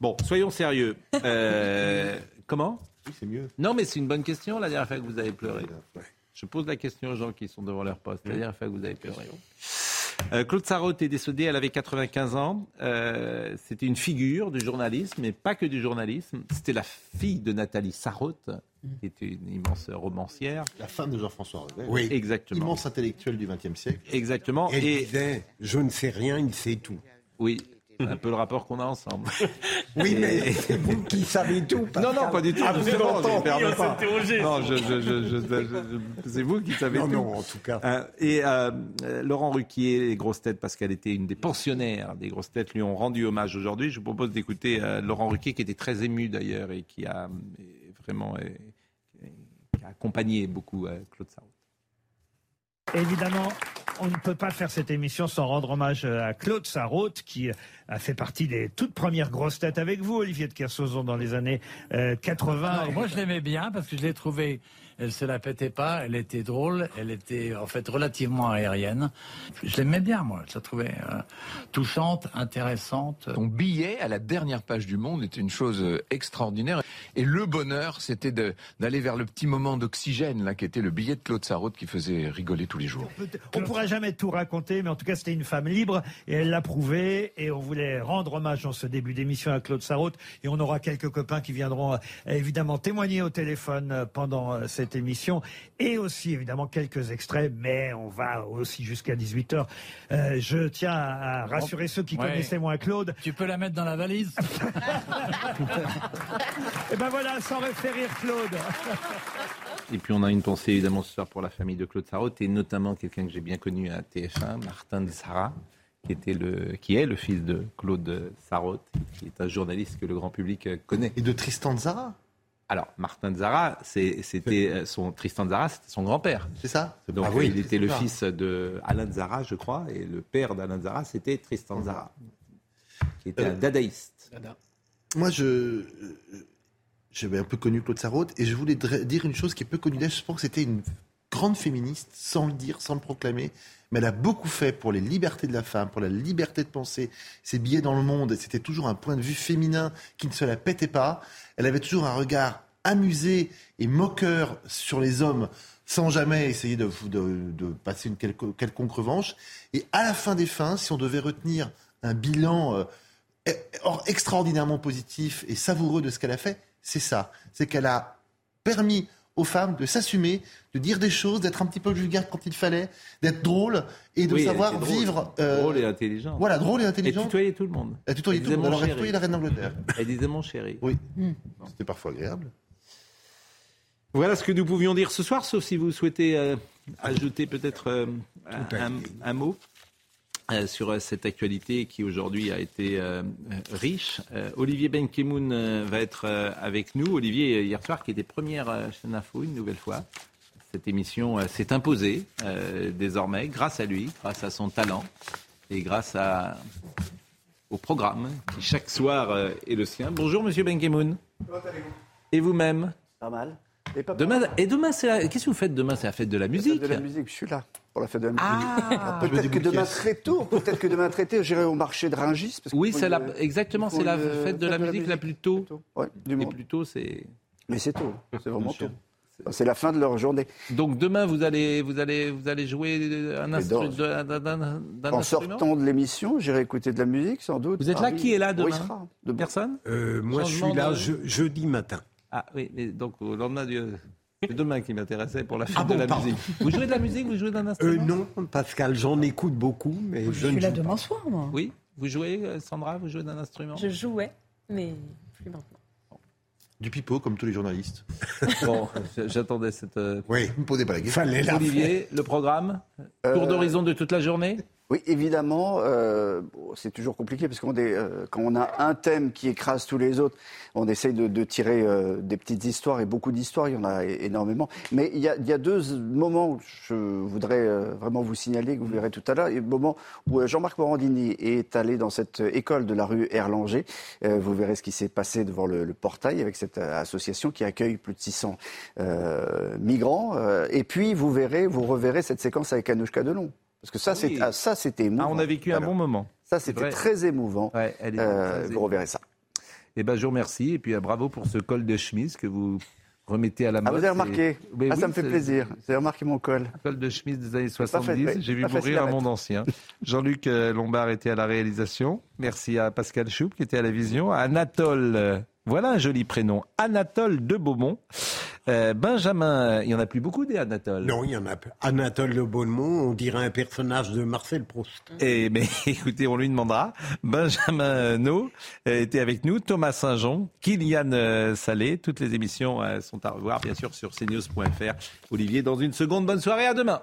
Bon, soyons sérieux. Euh, comment? Oui, c'est mieux. Non, mais c'est une bonne question, la dernière fois que vous avez pleuré. Je pose la question aux gens qui sont devant leur poste. La dernière fois que vous avez pleuré. Euh, Claude Sarraute est décédé, elle avait 95 ans. Euh, C'était une figure du journalisme, mais pas que du journalisme. C'était la fille de Nathalie Sarraute, qui était une immense romancière. La femme de Jean-François Revel. Oui. Exactement. Immense intellectuel du XXe siècle. Exactement. Elle Et disait, je ne sais rien, il sait tout. oui, c'est un peu le rapport qu'on a ensemble. Oui, mais c'est vous qui savez tout. Non, Pascal. non, pas du tout. Ah, vous justement, je permets pas. Non, je, je, je, je- je- je- c'est vous qui savez Non, tout. non, en tout cas. Euh, et euh, Laurent Ruquier, les grosses têtes, parce qu'elle était une des pensionnaires des grosses têtes, lui ont rendu hommage aujourd'hui. Je vous propose d'écouter euh, Laurent Ruquier, qui était très ému d'ailleurs et qui a vraiment qui a accompagné beaucoup euh, Claude Sarraute. Évidemment, on ne peut pas faire cette émission sans rendre hommage à Claude Sarraute, qui a fait partie des toutes premières grosses têtes avec vous, Olivier de Kersauzon, dans les années euh, 80. Alors, moi, je l'aimais bien parce que je l'ai trouvé Elle se la pétait pas, elle était drôle, elle était en fait relativement aérienne. Je l'aimais bien, moi. Je la trouvais euh, touchante, intéressante. Ton billet à la dernière page du Monde était une chose euh, extraordinaire. Et le bonheur, c'était d'aller vers le petit moment d'oxygène, là, qui était le billet de Claude Sarraute qui faisait rigoler tous les jours. On pourra jamais tout raconter, mais en tout cas, c'était une femme libre et elle l'a prouvé. Et on voulait rendre hommage dans ce début d'émission à Claude Sarraute. Et on aura quelques copains qui viendront euh, évidemment témoigner au téléphone pendant euh, cette émission. Et aussi, évidemment, quelques extraits, mais on va aussi jusqu'à 18h. je tiens à, rassurer ceux qui Ouais. connaissaient moins Claude. Tu peux la mettre dans la valise Et ben voilà, fait rire Claude. Et puis on a une pensée évidemment ce soir pour la famille de Claude Sarraute et notamment quelqu'un que j'ai bien connu à TF1, Martin de Sarra, qui, était le, qui est le fils de Claude Sarraute, qui est un journaliste que le grand public euh, connaît. Et de Tristan Zara Alors, Martin Zara, c'était euh, son Tristan Zara, c'était son grand-père. C'est ça Donc Ah oui, il était le ça. fils de Alain Zara, je crois, et le père d'Alain Zara, c'était Tristan Zara, qui était un dadaïste. Moi, je j'avais un peu connu Claude Sarraute et je voulais dire une chose qui est peu connue d'elle. Je pense que c'était une grande féministe, sans le dire, sans le proclamer. Mais elle a beaucoup fait pour les libertés de la femme, pour la liberté de penser. Ses billets dans le monde, c'était toujours un point de vue féminin qui ne se la pétait pas. Elle avait toujours un regard amusé et moqueur sur les hommes, sans jamais essayer de, passer une quelconque revanche. Et à la fin des fins, si on devait retenir un bilan euh, e- or, extraordinairement positif et savoureux de ce qu'elle a fait, c'est ça. C'est qu'elle a permis aux femmes de s'assumer, de dire des choses, d'être un petit peu vulgaire quand il fallait, d'être drôle et de Oui, savoir drôle. vivre. euh, Drôle et intelligent. Voilà, drôle et intelligent. Et tutoyer tout le monde. Elle tutoyait Elle tout le monde. mon Alors, elle tutoyait la reine d'Angleterre. Elle disait mon chéri. Oui. C'était parfois agréable. Voilà ce que nous pouvions dire ce soir, sauf si vous souhaitez euh, ajouter peut-être euh, un, un- un mot euh, sur euh, cette actualité qui aujourd'hui a été euh, riche. Euh, Olivier Benkemoun va être euh, avec nous. Olivier, hier soir, qui était première euh, chaîne info une nouvelle fois. Cette émission euh, s'est imposée euh, désormais grâce à lui, grâce à son talent et grâce à, au programme qui chaque soir euh, est le sien. Bonjour Monsieur Benkemoun. Et vous-même? Pas mal. Et pas Demain, et demain, c'est la... qu'est-ce que vous faites demain? C'est la fête de la musique. de la musique, je suis là pour la fête de la musique. Ah. Peut-être que demain très tôt, peut-être que demain très tôt, j'irai au marché de Rungis. Parce Oui, c'est la... une- exactement, c'est la une fête de la musique la plus tôt. Ouais, du Et monde. plus tôt, c'est. Mais c'est tôt, c'est vraiment tôt. C'est la fin de leur journée. Donc demain, vous allez, vous allez, vous allez jouer un, Et instru... donc, d'un- d'un- d'un- d'un En instrument sortant de l'émission, j'irai écouter de la musique, sans doute. Vous êtes là Ah. Qui est là demain. Personne? Euh, moi, je suis là de- je- jeudi matin. Ah oui, mais donc au lendemain du. C'est demain qui m'intéressait pour la fête Ah bon, de la pardon. musique. Vous jouez de la musique Vous jouez d'un Euh, instrument non, Pascal, j'en écoute beaucoup, mais je, Je ne suis là joue demain pas. soir, moi. Oui Vous jouez, euh, Sandra Vous jouez d'un instrument Je jouais, mais plus maintenant. Du pipeau, comme tous les journalistes. Bon, j'attendais cette. euh, Oui, vous me posez pas la question. Olivier, le programme Euh, Tour d'horizon de toute la journée Oui, évidemment, euh, c'est toujours compliqué parce qu'on est, euh, quand on a un thème qui écrase tous les autres, on essaye de, de tirer euh, des petites histoires et beaucoup d'histoires, il y en a énormément. Mais il y a, il y a deux moments où je voudrais euh, vraiment vous signaler, que vous verrez tout à l'heure. Le moment où euh, Jean-Marc Morandini est allé dans cette école de la rue Erlanger. Euh, vous verrez ce qui s'est passé devant le, le portail avec cette euh, association qui accueille plus de 600 euh, migrants. Euh, et puis, vous verrez, vous reverrez cette séquence avec Anouchka Delon. Parce que ça, Ah oui. c'est- ah, ça c'était émouvant. Ah, on a vécu un bon moment. Ça, c'était très émouvant. Ouais, elle est Euh, très vous reverrez ça. Eh ben, je vous remercie. Et puis, euh, bravo pour ce col de chemise que vous remettez à la mode. Ah, vous avez remarqué Ah, oui, ça me fait plaisir. Vous avez remarqué mon col. Col de chemise des années pas fait- 70. ouais, J'ai vu pas mourir un monde ancien. Jean-Luc euh, Lombard était à la réalisation. Merci à Pascal Choup qui était à la vision. À Anatole, voilà un joli prénom. Anatole de Beaumont. Euh, Benjamin, il n'y en a plus beaucoup des Anatole. Non, il y en a peu. Anatole Le Beaumont, on dirait un personnage de Marcel Proust. Et mais écoutez, on lui demandera. Benjamin No était avec nous, Thomas Saint-Jean, Kylian euh, Salé. Toutes les émissions euh, sont à revoir, bien sûr, sur cnews.fr. Olivier, dans une seconde, bonne soirée, à demain.